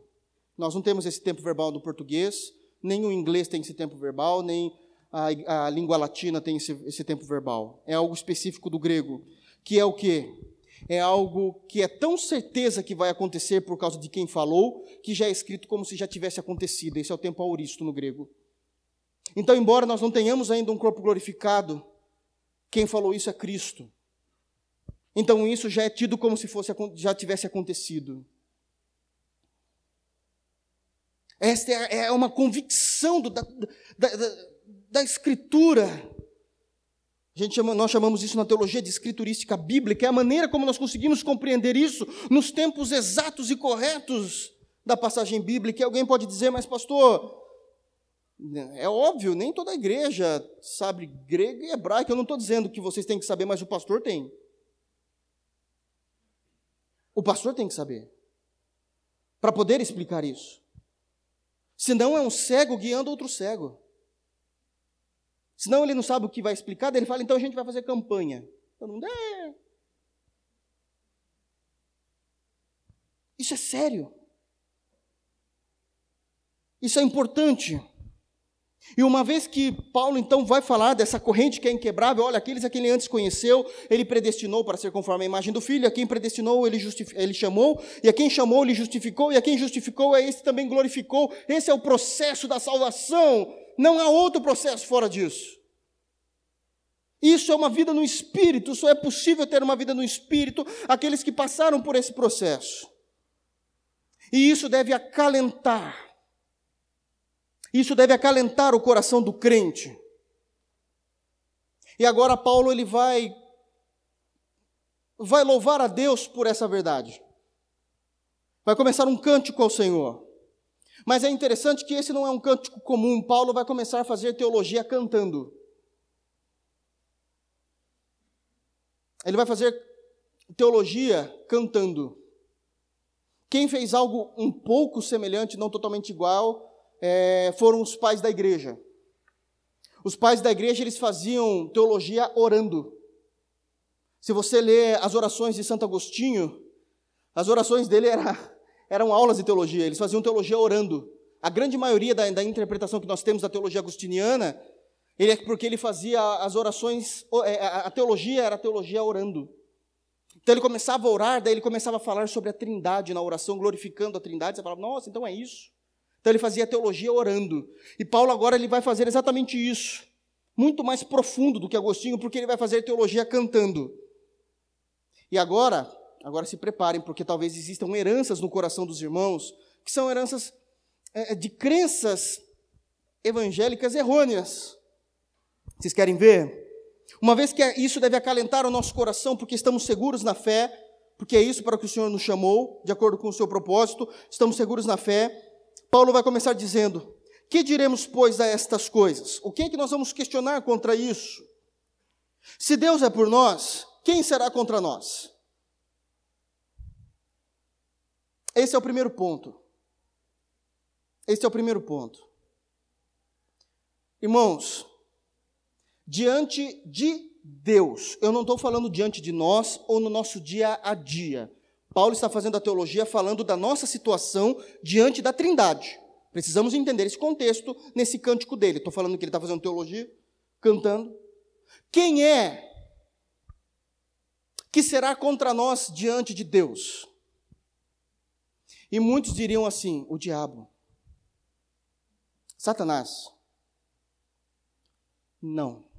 Nós não temos esse tempo verbal no português, nem o inglês tem esse tempo verbal, nem a, a língua latina tem esse, esse tempo verbal. É algo específico do grego, que é o quê? É algo que é tão certeza que vai acontecer por causa de quem falou, que já é escrito como se já tivesse acontecido. Esse é o tempo auristo no grego. Então, embora nós não tenhamos ainda um corpo glorificado, quem falou isso é Cristo. Então isso já é tido como se fosse, já tivesse acontecido. Esta é, é uma convicção do, da, da, da, Escritura. Chama, nós chamamos isso na teologia de escriturística bíblica, é a maneira como nós conseguimos compreender isso nos tempos exatos e corretos da passagem bíblica. E alguém pode dizer, mas pastor, é óbvio, nem toda igreja sabe grego e hebraico. Eu não estou dizendo que vocês têm que saber, mas o pastor tem. O pastor tem que saber. Para poder explicar isso. Senão é um cego guiando outro cego. Senão ele não sabe o que vai explicar, ele fala, então a gente vai fazer campanha. Todo mundo, é. Isso é sério. Isso é importante. E uma vez que Paulo então vai falar dessa corrente que é inquebrável, olha, aqueles a quem ele antes conheceu, ele predestinou para ser conforme a imagem do filho, a quem predestinou ele, ele chamou, e a quem chamou ele justificou, e a quem justificou a esse também glorificou. Esse é o processo da salvação, não há outro processo fora disso. Isso é uma vida no espírito, só é possível ter uma vida no espírito aqueles que passaram por esse processo. E isso deve acalentar isso deve acalentar o coração do crente. E agora Paulo ele vai vai louvar a Deus por essa verdade. Vai começar um cântico ao Senhor. Mas é interessante que esse não é um cântico comum. Paulo vai começar a fazer teologia cantando. Ele vai fazer teologia cantando. Quem fez algo um pouco semelhante, não totalmente igual, é, foram os pais da igreja. Os pais da igreja eles faziam teologia orando. Se você lê as orações de Santo Agostinho, as orações dele era, eram aulas de teologia, eles faziam teologia orando. A grande maioria da, da interpretação que nós temos da teologia agostiniana, ele é porque ele fazia as orações, é, a teologia era a teologia orando. Então ele começava a orar, daí ele começava a falar sobre a trindade na oração, glorificando a trindade. Você falava, nossa, então é isso. Então ele fazia teologia orando. E Paulo agora ele vai fazer exatamente isso. Muito mais profundo do que Agostinho, porque ele vai fazer teologia cantando. E agora, agora se preparem, porque talvez existam heranças no coração dos irmãos, que são heranças é, de crenças evangélicas errôneas. Vocês querem ver? Uma vez que isso deve acalentar o nosso coração, porque estamos seguros na fé, porque é isso para que o Senhor nos chamou, de acordo com o seu propósito, estamos seguros na fé. Paulo vai começar dizendo: Que diremos, pois, a estas coisas? O que é que nós vamos questionar contra isso? Se Deus é por nós, quem será contra nós? Esse é o primeiro ponto. Esse é o primeiro ponto. Irmãos, diante de Deus. Eu não estou falando diante de nós ou no nosso dia a dia. Paulo está fazendo a teologia falando da nossa situação diante da Trindade. Precisamos entender esse contexto nesse cântico dele. Estou falando que ele está fazendo teologia, cantando. Quem é que será contra nós diante de Deus? E muitos diriam assim: o diabo, Satanás. Não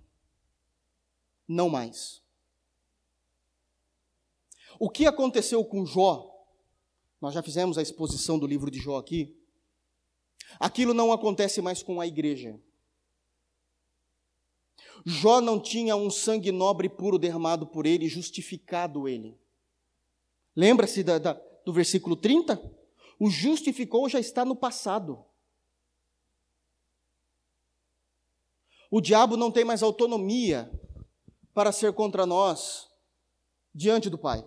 não mais. O que aconteceu com Jó? Nós já fizemos a exposição do livro de Jó aqui. Aquilo não acontece mais com a igreja. Jó não tinha um sangue nobre puro derramado por ele, justificado ele. Lembra-se da, da, do versículo 30? O justificou já está no passado. O diabo não tem mais autonomia para ser contra nós diante do Pai.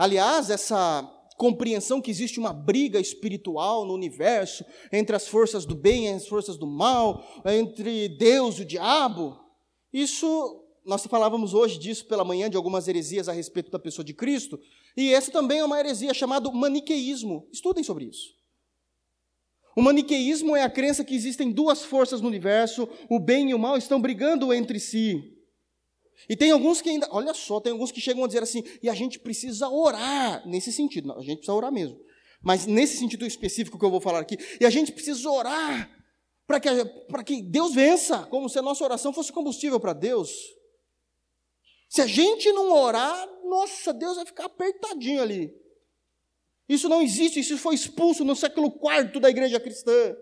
Aliás, essa compreensão que existe uma briga espiritual no universo entre as forças do bem e as forças do mal, entre Deus e o diabo, isso nós falávamos hoje disso pela manhã de algumas heresias a respeito da pessoa de Cristo, e essa também é uma heresia chamada maniqueísmo. Estudem sobre isso. O maniqueísmo é a crença que existem duas forças no universo, o bem e o mal estão brigando entre si. E tem alguns que ainda, olha só, tem alguns que chegam a dizer assim, e a gente precisa orar, nesse sentido, não, a gente precisa orar mesmo. Mas nesse sentido específico que eu vou falar aqui, e a gente precisa orar para que, que Deus vença, como se a nossa oração fosse combustível para Deus. Se a gente não orar, nossa, Deus vai ficar apertadinho ali. Isso não existe, isso foi expulso no século IV da igreja cristã.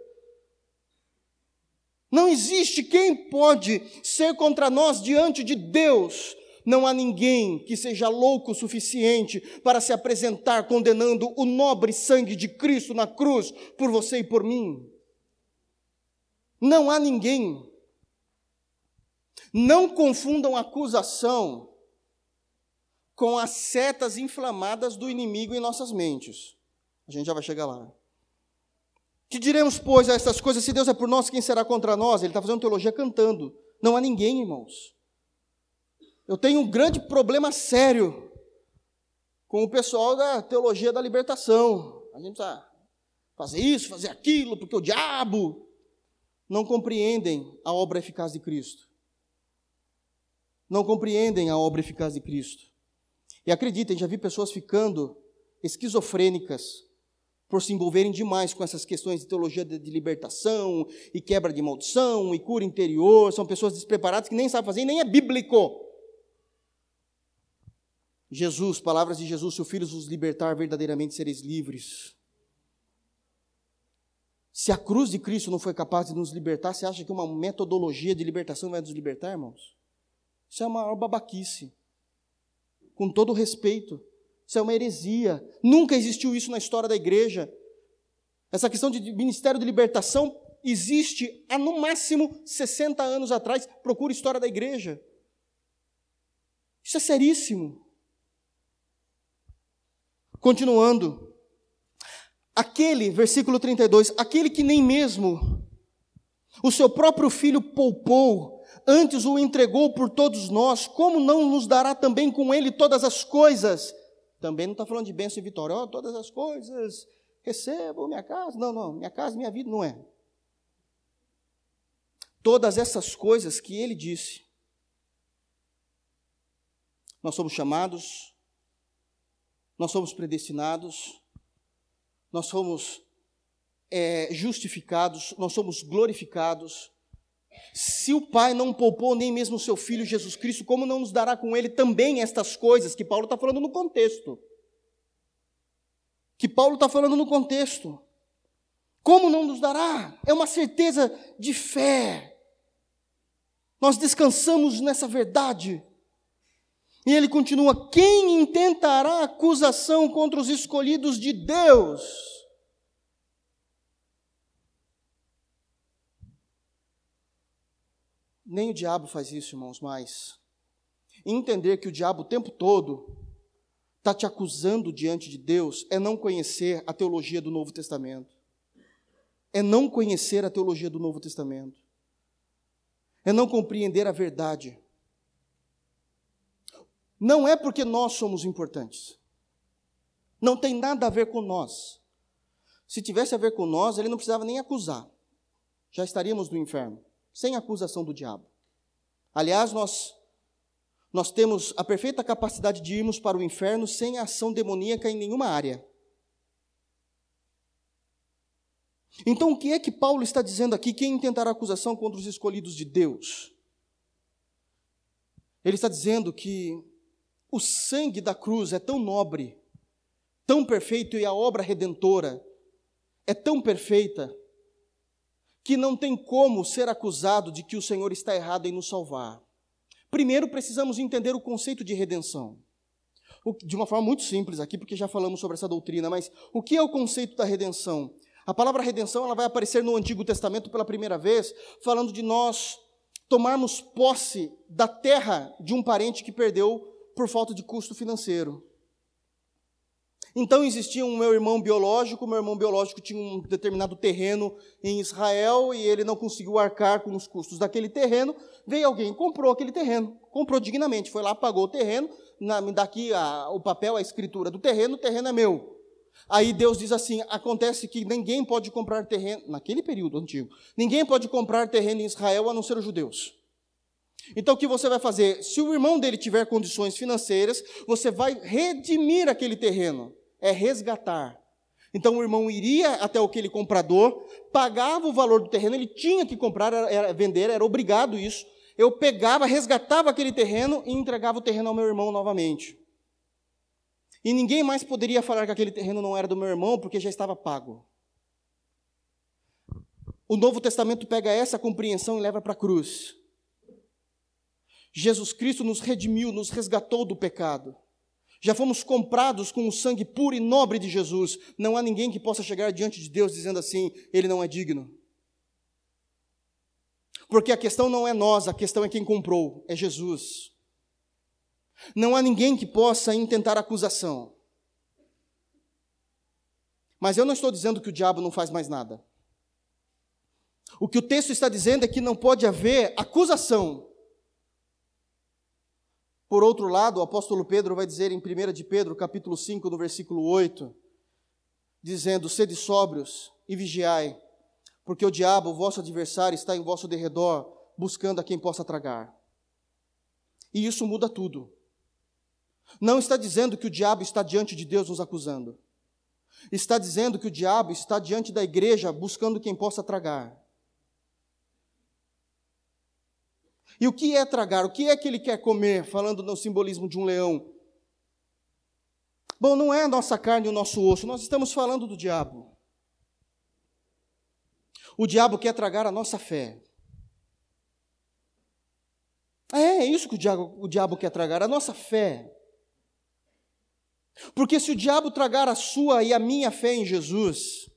Não existe quem pode ser contra nós diante de Deus. Não há ninguém que seja louco o suficiente para se apresentar condenando o nobre sangue de Cristo na cruz por você e por mim. Não há ninguém. Não confundam acusação com as setas inflamadas do inimigo em nossas mentes. A gente já vai chegar lá. Que diremos, pois, a essas coisas? Se Deus é por nós, quem será contra nós? Ele está fazendo teologia cantando. Não há ninguém, irmãos. Eu tenho um grande problema sério com o pessoal da teologia da libertação. A gente precisa fazer isso, fazer aquilo, porque o diabo não compreendem a obra eficaz de Cristo. Não compreendem a obra eficaz de Cristo. E acreditem, já vi pessoas ficando esquizofrênicas por se envolverem demais com essas questões de teologia de, libertação e quebra de maldição e cura interior. São pessoas despreparadas que nem sabem fazer, nem é bíblico. Jesus, palavras de Jesus, se o Filho vos libertar, verdadeiramente sereis livres. Se a cruz de Cristo não foi capaz de nos libertar, você acha que uma metodologia de libertação vai nos libertar, irmãos? Isso é uma babaquice com todo respeito. Isso é uma heresia. Nunca existiu isso na história da igreja. Essa questão de ministério de libertação existe há no máximo 60 anos atrás. Procure história da igreja. Isso é seríssimo. Continuando. Aquele, versículo 32, aquele que nem mesmo o seu próprio filho poupou, antes o entregou por todos nós, como não nos dará também com ele todas as coisas? Também não está falando de bênção e vitória, oh, todas as coisas, recebo minha casa. Não, não, minha casa, minha vida não é. Todas essas coisas que ele disse, nós somos chamados, nós somos predestinados, nós somos é, justificados, nós somos glorificados, se o Pai não poupou nem mesmo o seu Filho Jesus Cristo, como não nos dará com ele também estas coisas que Paulo está falando no contexto? Que Paulo está falando no contexto. Como não nos dará? É uma certeza de fé. Nós descansamos nessa verdade. E ele continua: quem intentará acusação contra os escolhidos de Deus? Nem o diabo faz isso, irmãos, mas entender que o diabo o tempo todo está te acusando diante de Deus é não conhecer a teologia do Novo Testamento. É não conhecer a teologia do Novo Testamento. É não compreender a verdade. Não é porque nós somos importantes. Não tem nada a ver com nós. Se tivesse a ver com nós, ele não precisava nem acusar. Já estaríamos no inferno, sem acusação do diabo. Aliás, nós nós temos a perfeita capacidade de irmos para o inferno sem ação demoníaca em nenhuma área. Então, o que é que Paulo está dizendo aqui? Quem intentará acusação contra os escolhidos de Deus? Ele está dizendo que o sangue da cruz é tão nobre, tão perfeito e a obra redentora é tão perfeita que não tem como ser acusado de que o Senhor está errado em nos salvar. Primeiro, precisamos entender o conceito de redenção. De uma forma muito simples aqui, porque já falamos sobre essa doutrina, mas o que é o conceito da redenção? A palavra redenção ela vai aparecer no Antigo Testamento pela primeira vez, falando de nós tomarmos posse da terra de um parente que perdeu por falta de custo financeiro. Então existia um meu irmão biológico, meu irmão biológico tinha um determinado terreno em Israel e ele não conseguiu arcar com os custos daquele terreno. Veio alguém, comprou aquele terreno, comprou dignamente, foi lá, pagou o terreno, na, me dá aqui a, o papel, a escritura do terreno, o terreno é meu. Aí Deus diz assim: acontece que ninguém pode comprar terreno, naquele período antigo, ninguém pode comprar terreno em Israel a não ser os judeus. Então o que você vai fazer? Se o irmão dele tiver condições financeiras, você vai redimir aquele terreno é resgatar. Então o irmão iria até aquele comprador, pagava o valor do terreno, ele tinha que comprar, era, vender, era obrigado isso. Eu pegava, resgatava aquele terreno e entregava o terreno ao meu irmão novamente. E ninguém mais poderia falar que aquele terreno não era do meu irmão, porque já estava pago. O Novo Testamento pega essa compreensão e leva para a cruz. Jesus Cristo nos redimiu, nos resgatou do pecado. Já fomos comprados com o sangue puro e nobre de Jesus. Não há ninguém que possa chegar diante de Deus dizendo assim: ele não é digno. Porque a questão não é nós, a questão é quem comprou, é Jesus. Não há ninguém que possa intentar acusação. Mas eu não estou dizendo que o diabo não faz mais nada. O que o texto está dizendo é que não pode haver acusação por outro lado, o apóstolo Pedro vai dizer em 1 de Pedro, capítulo 5, no versículo 8, dizendo: Sede sóbrios e vigiai, porque o diabo, o vosso adversário, está em vosso derredor, buscando a quem possa tragar. E isso muda tudo. Não está dizendo que o diabo está diante de Deus nos acusando. Está dizendo que o diabo está diante da igreja buscando quem possa tragar. E o que é tragar? O que é que ele quer comer? Falando no simbolismo de um leão. Bom, não é a nossa carne e o nosso osso, nós estamos falando do diabo. O diabo quer tragar a nossa fé. É, é isso que o diabo, o diabo quer tragar, a nossa fé. Porque se o diabo tragar a sua e a minha fé em Jesus,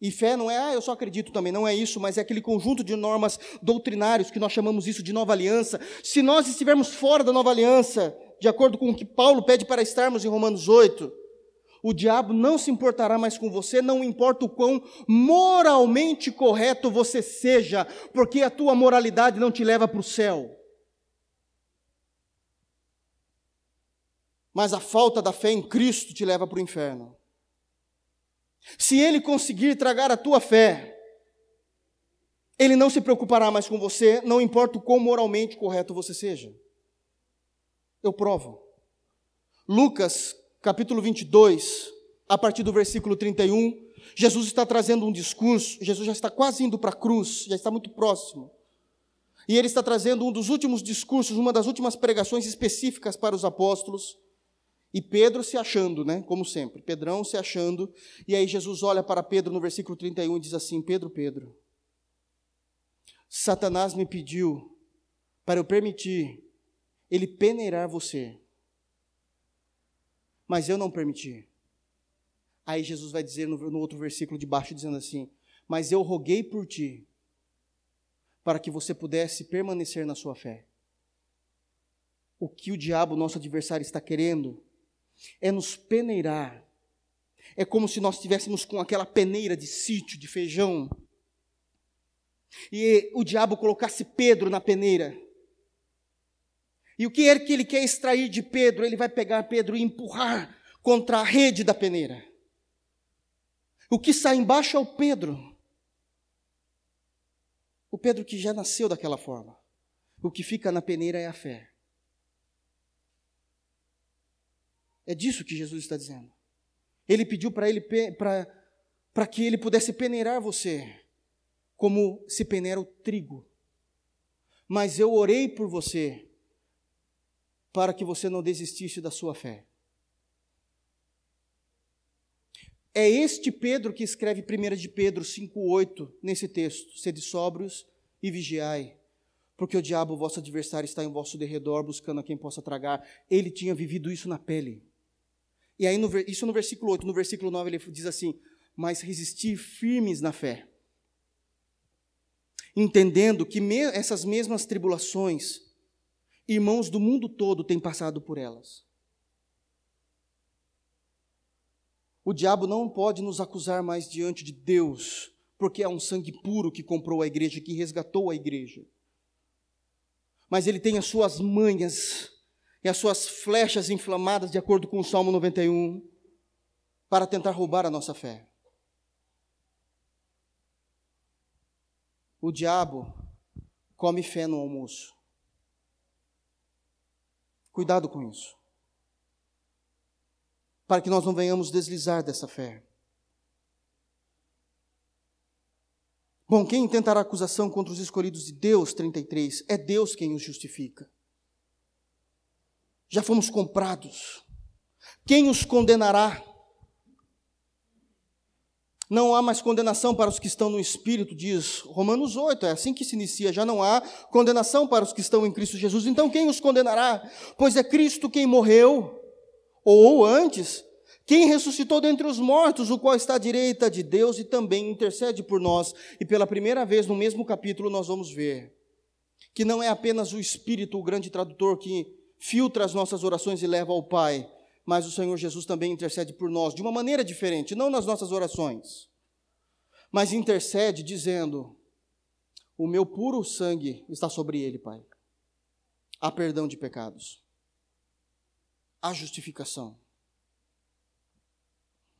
e fé não é, ah, eu só acredito também, não é isso, mas é aquele conjunto de normas doutrinários que nós chamamos isso de nova aliança. Se nós estivermos fora da nova aliança, de acordo com o que Paulo pede para estarmos em Romanos 8, o diabo não se importará mais com você, não importa o quão moralmente correto você seja, porque a tua moralidade não te leva para o céu. Mas a falta da fé em Cristo te leva para o inferno. Se ele conseguir tragar a tua fé, ele não se preocupará mais com você, não importa o quão moralmente correto você seja. Eu provo. Lucas, capítulo 22, a partir do versículo 31, Jesus está trazendo um discurso, Jesus já está quase indo para a cruz, já está muito próximo. E ele está trazendo um dos últimos discursos, uma das últimas pregações específicas para os apóstolos. E Pedro se achando, né? Como sempre, Pedrão se achando. E aí Jesus olha para Pedro no versículo 31 e diz assim: Pedro, Pedro, Satanás me pediu para eu permitir ele peneirar você. mas eu não permiti. Aí Jesus vai dizer no, no outro versículo de baixo, dizendo assim: Mas eu roguei por ti, para que você pudesse permanecer na sua fé. O que o diabo, nosso adversário, está querendo é nos peneirar. É como se nós estivéssemos com aquela peneira de sítio, de feijão, e o diabo colocasse Pedro na peneira. E o que é que ele quer extrair de Pedro? Ele vai pegar Pedro e empurrar contra a rede da peneira. O que sai embaixo é o Pedro. O Pedro que já nasceu daquela forma. O que fica na peneira é a fé. É disso que Jesus está dizendo. Ele pediu para ele para que ele pudesse peneirar você, como se peneira o trigo. Mas eu orei por você para que você não desistisse da sua fé. É este Pedro que escreve 1 de Pedro 5,8 nesse texto: sede sóbrios e vigiai, porque o diabo, vosso adversário, está em vosso derredor, buscando a quem possa tragar. Ele tinha vivido isso na pele. E aí, no, isso no versículo 8, no versículo 9, ele diz assim: Mas resistir firmes na fé, entendendo que me, essas mesmas tribulações, irmãos do mundo todo têm passado por elas. O diabo não pode nos acusar mais diante de Deus, porque é um sangue puro que comprou a igreja, que resgatou a igreja. Mas ele tem as suas manhas e as suas flechas inflamadas, de acordo com o Salmo 91, para tentar roubar a nossa fé. O diabo come fé no almoço. Cuidado com isso para que nós não venhamos deslizar dessa fé. Bom, quem tentará acusação contra os escolhidos de Deus, 33, é Deus quem os justifica. Já fomos comprados. Quem os condenará? Não há mais condenação para os que estão no Espírito, diz Romanos 8, é assim que se inicia. Já não há condenação para os que estão em Cristo Jesus. Então quem os condenará? Pois é Cristo quem morreu ou antes, quem ressuscitou dentre os mortos, o qual está à direita de Deus e também intercede por nós. E pela primeira vez no mesmo capítulo nós vamos ver que não é apenas o Espírito, o grande tradutor, que filtra as nossas orações e leva ao Pai, mas o Senhor Jesus também intercede por nós de uma maneira diferente, não nas nossas orações, mas intercede dizendo: O meu puro sangue está sobre ele, Pai. Há perdão de pecados a justificação.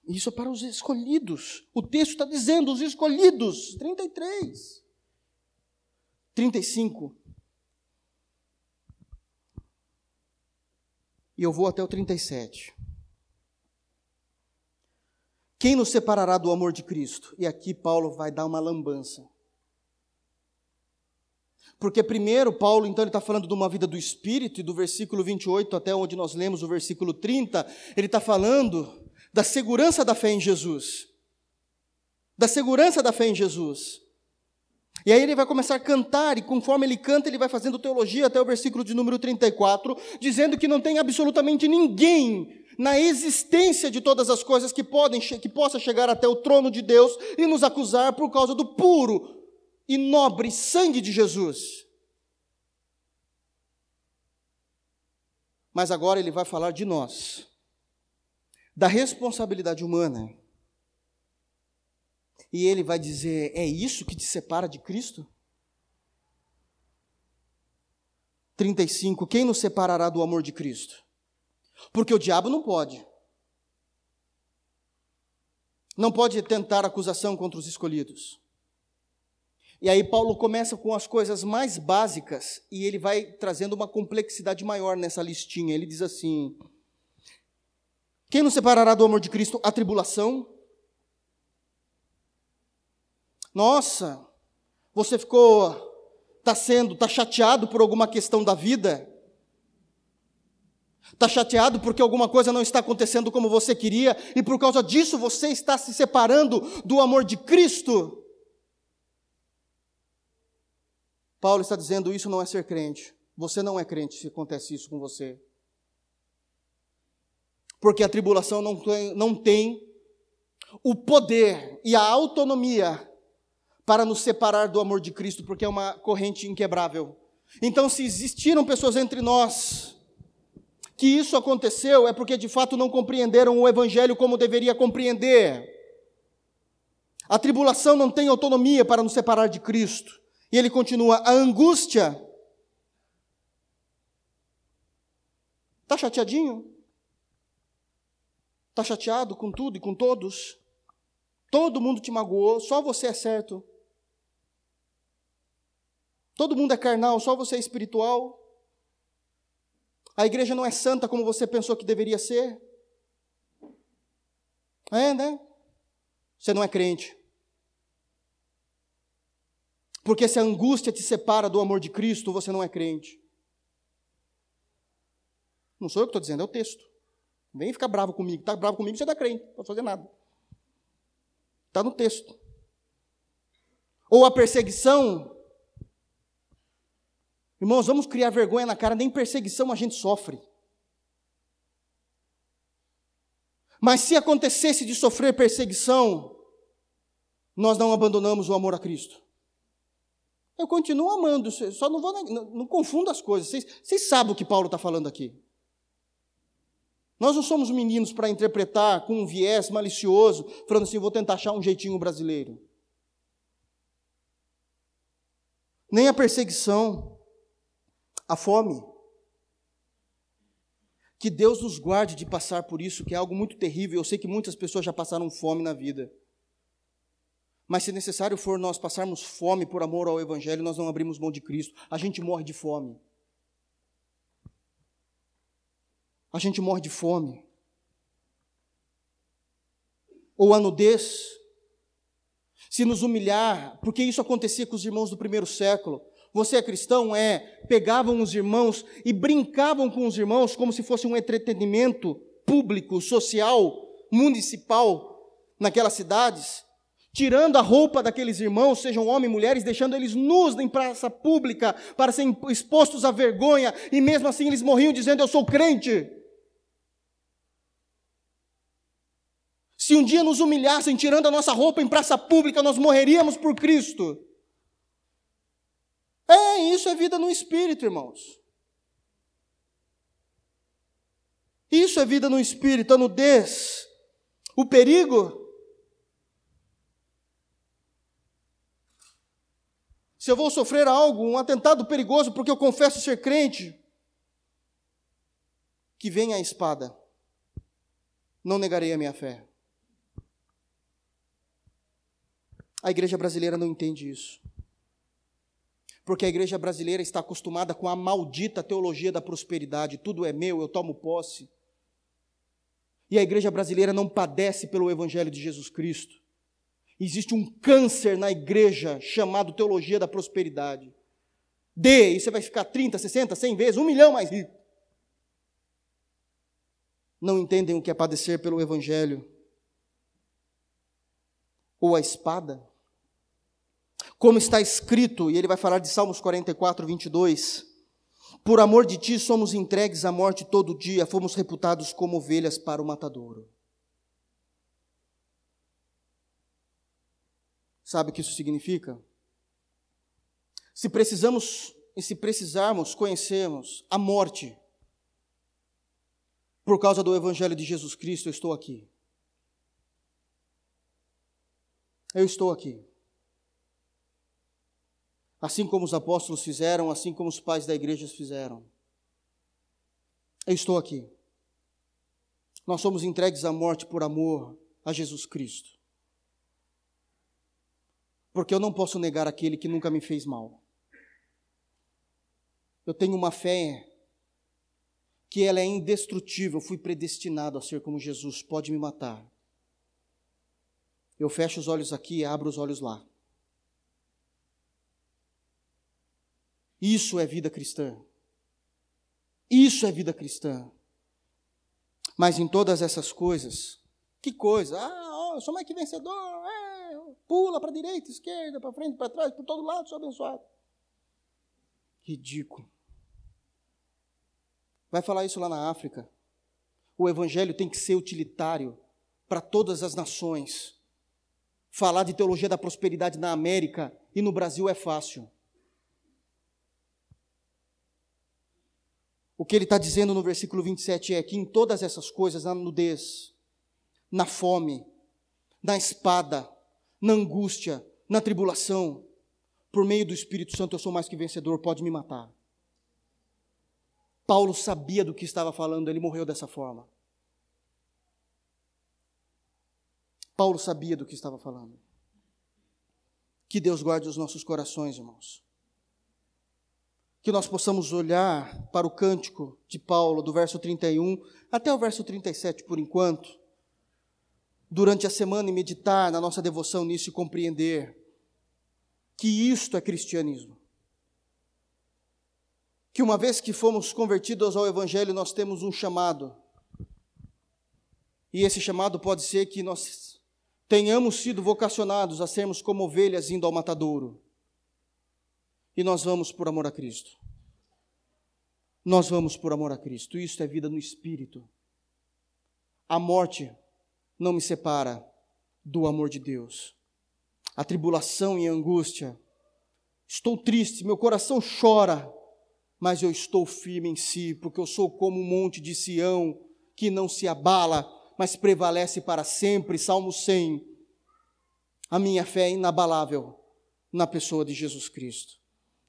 Isso é para os escolhidos. O texto está dizendo os escolhidos. 33. 35. E eu vou até o 37. Quem nos separará do amor de Cristo? E aqui Paulo vai dar uma lambança. Porque primeiro, Paulo, então, ele está falando de uma vida do Espírito, e do versículo 28 até onde nós lemos o versículo 30, ele está falando da segurança da fé em Jesus. Da segurança da fé em Jesus. E aí ele vai começar a cantar, e conforme ele canta, ele vai fazendo teologia até o versículo de número 34, dizendo que não tem absolutamente ninguém na existência de todas as coisas que podem que possa chegar até o trono de Deus e nos acusar por causa do puro, e nobre sangue de Jesus. Mas agora ele vai falar de nós, da responsabilidade humana. E ele vai dizer: é isso que te separa de Cristo? 35. Quem nos separará do amor de Cristo? Porque o diabo não pode. Não pode tentar acusação contra os escolhidos. E aí Paulo começa com as coisas mais básicas e ele vai trazendo uma complexidade maior nessa listinha. Ele diz assim: Quem nos separará do amor de Cristo? A tribulação? Nossa, você ficou está sendo, está chateado por alguma questão da vida? Está chateado porque alguma coisa não está acontecendo como você queria e por causa disso você está se separando do amor de Cristo? Paulo está dizendo: isso não é ser crente. Você não é crente se acontece isso com você. Porque a tribulação não tem, não tem o poder e a autonomia para nos separar do amor de Cristo, porque é uma corrente inquebrável. Então, se existiram pessoas entre nós que isso aconteceu, é porque de fato não compreenderam o Evangelho como deveria compreender. A tribulação não tem autonomia para nos separar de Cristo. E ele continua: a angústia. Está chateadinho? Está chateado com tudo e com todos? Todo mundo te magoou, só você é certo. Todo mundo é carnal, só você é espiritual. A igreja não é santa como você pensou que deveria ser. É, né? Você não é crente. Porque se a angústia te separa do amor de Cristo, você não é crente. Não sou eu que estou dizendo, é o texto. Vem ficar bravo comigo. Está bravo comigo, você não é crente, não pode fazer nada. Está no texto. Ou a perseguição Irmãos, vamos criar vergonha na cara, nem perseguição a gente sofre. Mas se acontecesse de sofrer perseguição, nós não abandonamos o amor a Cristo. Eu continuo amando, só não vou, não, não confunda as coisas. Vocês, vocês sabem o que Paulo está falando aqui. Nós não somos meninos para interpretar com um viés malicioso, falando assim, vou tentar achar um jeitinho brasileiro. Nem a perseguição, a fome. Que Deus nos guarde de passar por isso, que é algo muito terrível. Eu sei que muitas pessoas já passaram fome na vida. Mas se necessário for nós passarmos fome por amor ao Evangelho, nós não abrimos mão de Cristo. A gente morre de fome. A gente morre de fome. Ou a nudez. Se nos humilhar, porque isso acontecia com os irmãos do primeiro século. Você é cristão? É. Pegavam os irmãos e brincavam com os irmãos como se fosse um entretenimento público, social, municipal naquelas cidades, tirando a roupa daqueles irmãos, sejam homens e mulheres, deixando eles nus em praça pública para serem expostos à vergonha, e mesmo assim eles morriam dizendo: Eu sou crente. Se um dia nos humilhassem tirando a nossa roupa em praça pública, nós morreríamos por Cristo. É, isso é vida no espírito, irmãos. Isso é vida no espírito, a nudez, o perigo. Se eu vou sofrer algo, um atentado perigoso, porque eu confesso ser crente, que venha a espada, não negarei a minha fé. A igreja brasileira não entende isso porque a igreja brasileira está acostumada com a maldita teologia da prosperidade: tudo é meu, eu tomo posse. E a igreja brasileira não padece pelo evangelho de Jesus Cristo. Existe um câncer na igreja chamado teologia da prosperidade. Dê, e você vai ficar 30, 60, 100 vezes, um milhão mais rico. Não entendem o que é padecer pelo evangelho. Ou a espada como está escrito, e ele vai falar de Salmos 44, 22. Por amor de ti somos entregues à morte todo dia, fomos reputados como ovelhas para o matadouro. Sabe o que isso significa? Se precisamos e se precisarmos conhecermos a morte por causa do evangelho de Jesus Cristo, eu estou aqui. Eu estou aqui. Assim como os apóstolos fizeram, assim como os pais da igreja fizeram. Eu estou aqui. Nós somos entregues à morte por amor a Jesus Cristo. Porque eu não posso negar aquele que nunca me fez mal. Eu tenho uma fé que ela é indestrutível. Eu fui predestinado a ser como Jesus. Pode me matar. Eu fecho os olhos aqui e abro os olhos lá. Isso é vida cristã. Isso é vida cristã. Mas em todas essas coisas, que coisa? Ah, eu sou mais que vencedor. É, pula para a direita, esquerda, para frente, para trás, por todo lado, sou abençoado. Ridículo. Vai falar isso lá na África. O evangelho tem que ser utilitário para todas as nações. Falar de teologia da prosperidade na América e no Brasil é fácil. O que ele está dizendo no versículo 27 é que em todas essas coisas, na nudez, na fome, na espada, na angústia, na tribulação, por meio do Espírito Santo eu sou mais que vencedor, pode me matar. Paulo sabia do que estava falando, ele morreu dessa forma. Paulo sabia do que estava falando. Que Deus guarde os nossos corações, irmãos. Que nós possamos olhar para o cântico de Paulo, do verso 31 até o verso 37, por enquanto, durante a semana e meditar na nossa devoção nisso e compreender que isto é cristianismo. Que uma vez que fomos convertidos ao Evangelho, nós temos um chamado. E esse chamado pode ser que nós tenhamos sido vocacionados a sermos como ovelhas indo ao matadouro. E nós vamos por amor a Cristo. Nós vamos por amor a Cristo. Isso é vida no espírito. A morte não me separa do amor de Deus. A tribulação e a angústia. Estou triste, meu coração chora, mas eu estou firme em si, porque eu sou como um monte de Sião que não se abala, mas prevalece para sempre. Salmo 100. A minha fé é inabalável na pessoa de Jesus Cristo.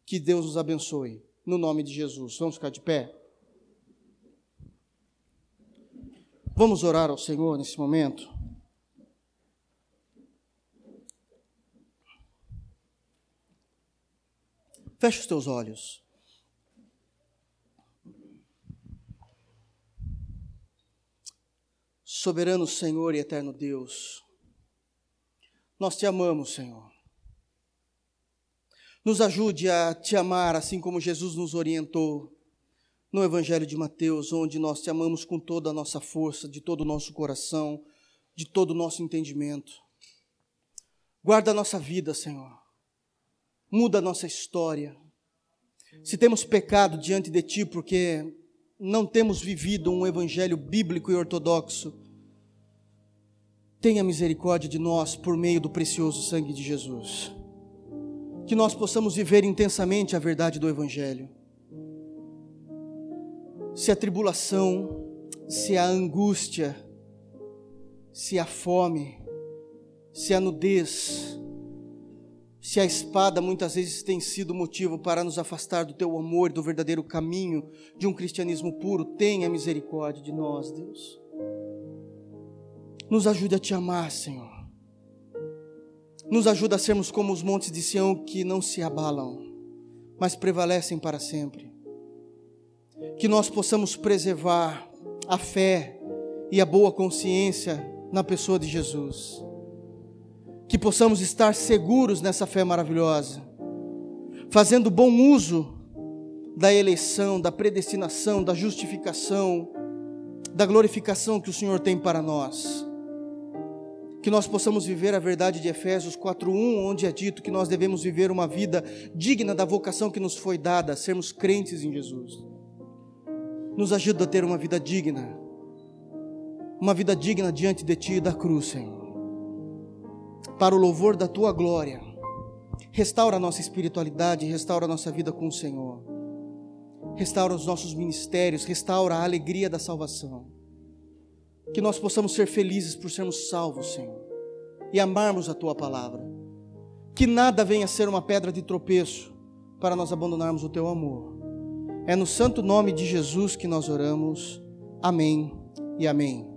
Que Deus nos abençoe. No nome de Jesus. Vamos ficar de pé? Vamos orar ao Senhor nesse momento. Feche os teus olhos. Soberano Senhor e eterno Deus, nós te amamos, Senhor. Nos ajude a te amar assim como Jesus nos orientou no Evangelho de Mateus, onde nós te amamos com toda a nossa força, de todo o nosso coração, de todo o nosso entendimento. Guarda a nossa vida, Senhor. Muda a nossa história. Se temos pecado diante de Ti porque não temos vivido um Evangelho bíblico e ortodoxo, tenha misericórdia de nós por meio do precioso sangue de Jesus. Que nós possamos viver intensamente a verdade do Evangelho. Se a tribulação, se a angústia, se a fome, se a nudez, se a espada muitas vezes tem sido motivo para nos afastar do teu amor do verdadeiro caminho de um cristianismo puro, tenha misericórdia de nós, Deus. Nos ajude a te amar, Senhor. Nos ajuda a sermos como os montes de Sião que não se abalam, mas prevalecem para sempre. Que nós possamos preservar a fé e a boa consciência na pessoa de Jesus. Que possamos estar seguros nessa fé maravilhosa, fazendo bom uso da eleição, da predestinação, da justificação, da glorificação que o Senhor tem para nós que nós possamos viver a verdade de Efésios 4:1, onde é dito que nós devemos viver uma vida digna da vocação que nos foi dada, sermos crentes em Jesus. Nos ajuda a ter uma vida digna, uma vida digna diante de Ti e da cruz, Senhor. Para o louvor da Tua glória, restaura a nossa espiritualidade, restaura a nossa vida com o Senhor. Restaura os nossos ministérios, restaura a alegria da salvação que nós possamos ser felizes por sermos salvos, Senhor, e amarmos a tua palavra. Que nada venha a ser uma pedra de tropeço para nós abandonarmos o teu amor. É no santo nome de Jesus que nós oramos. Amém e amém.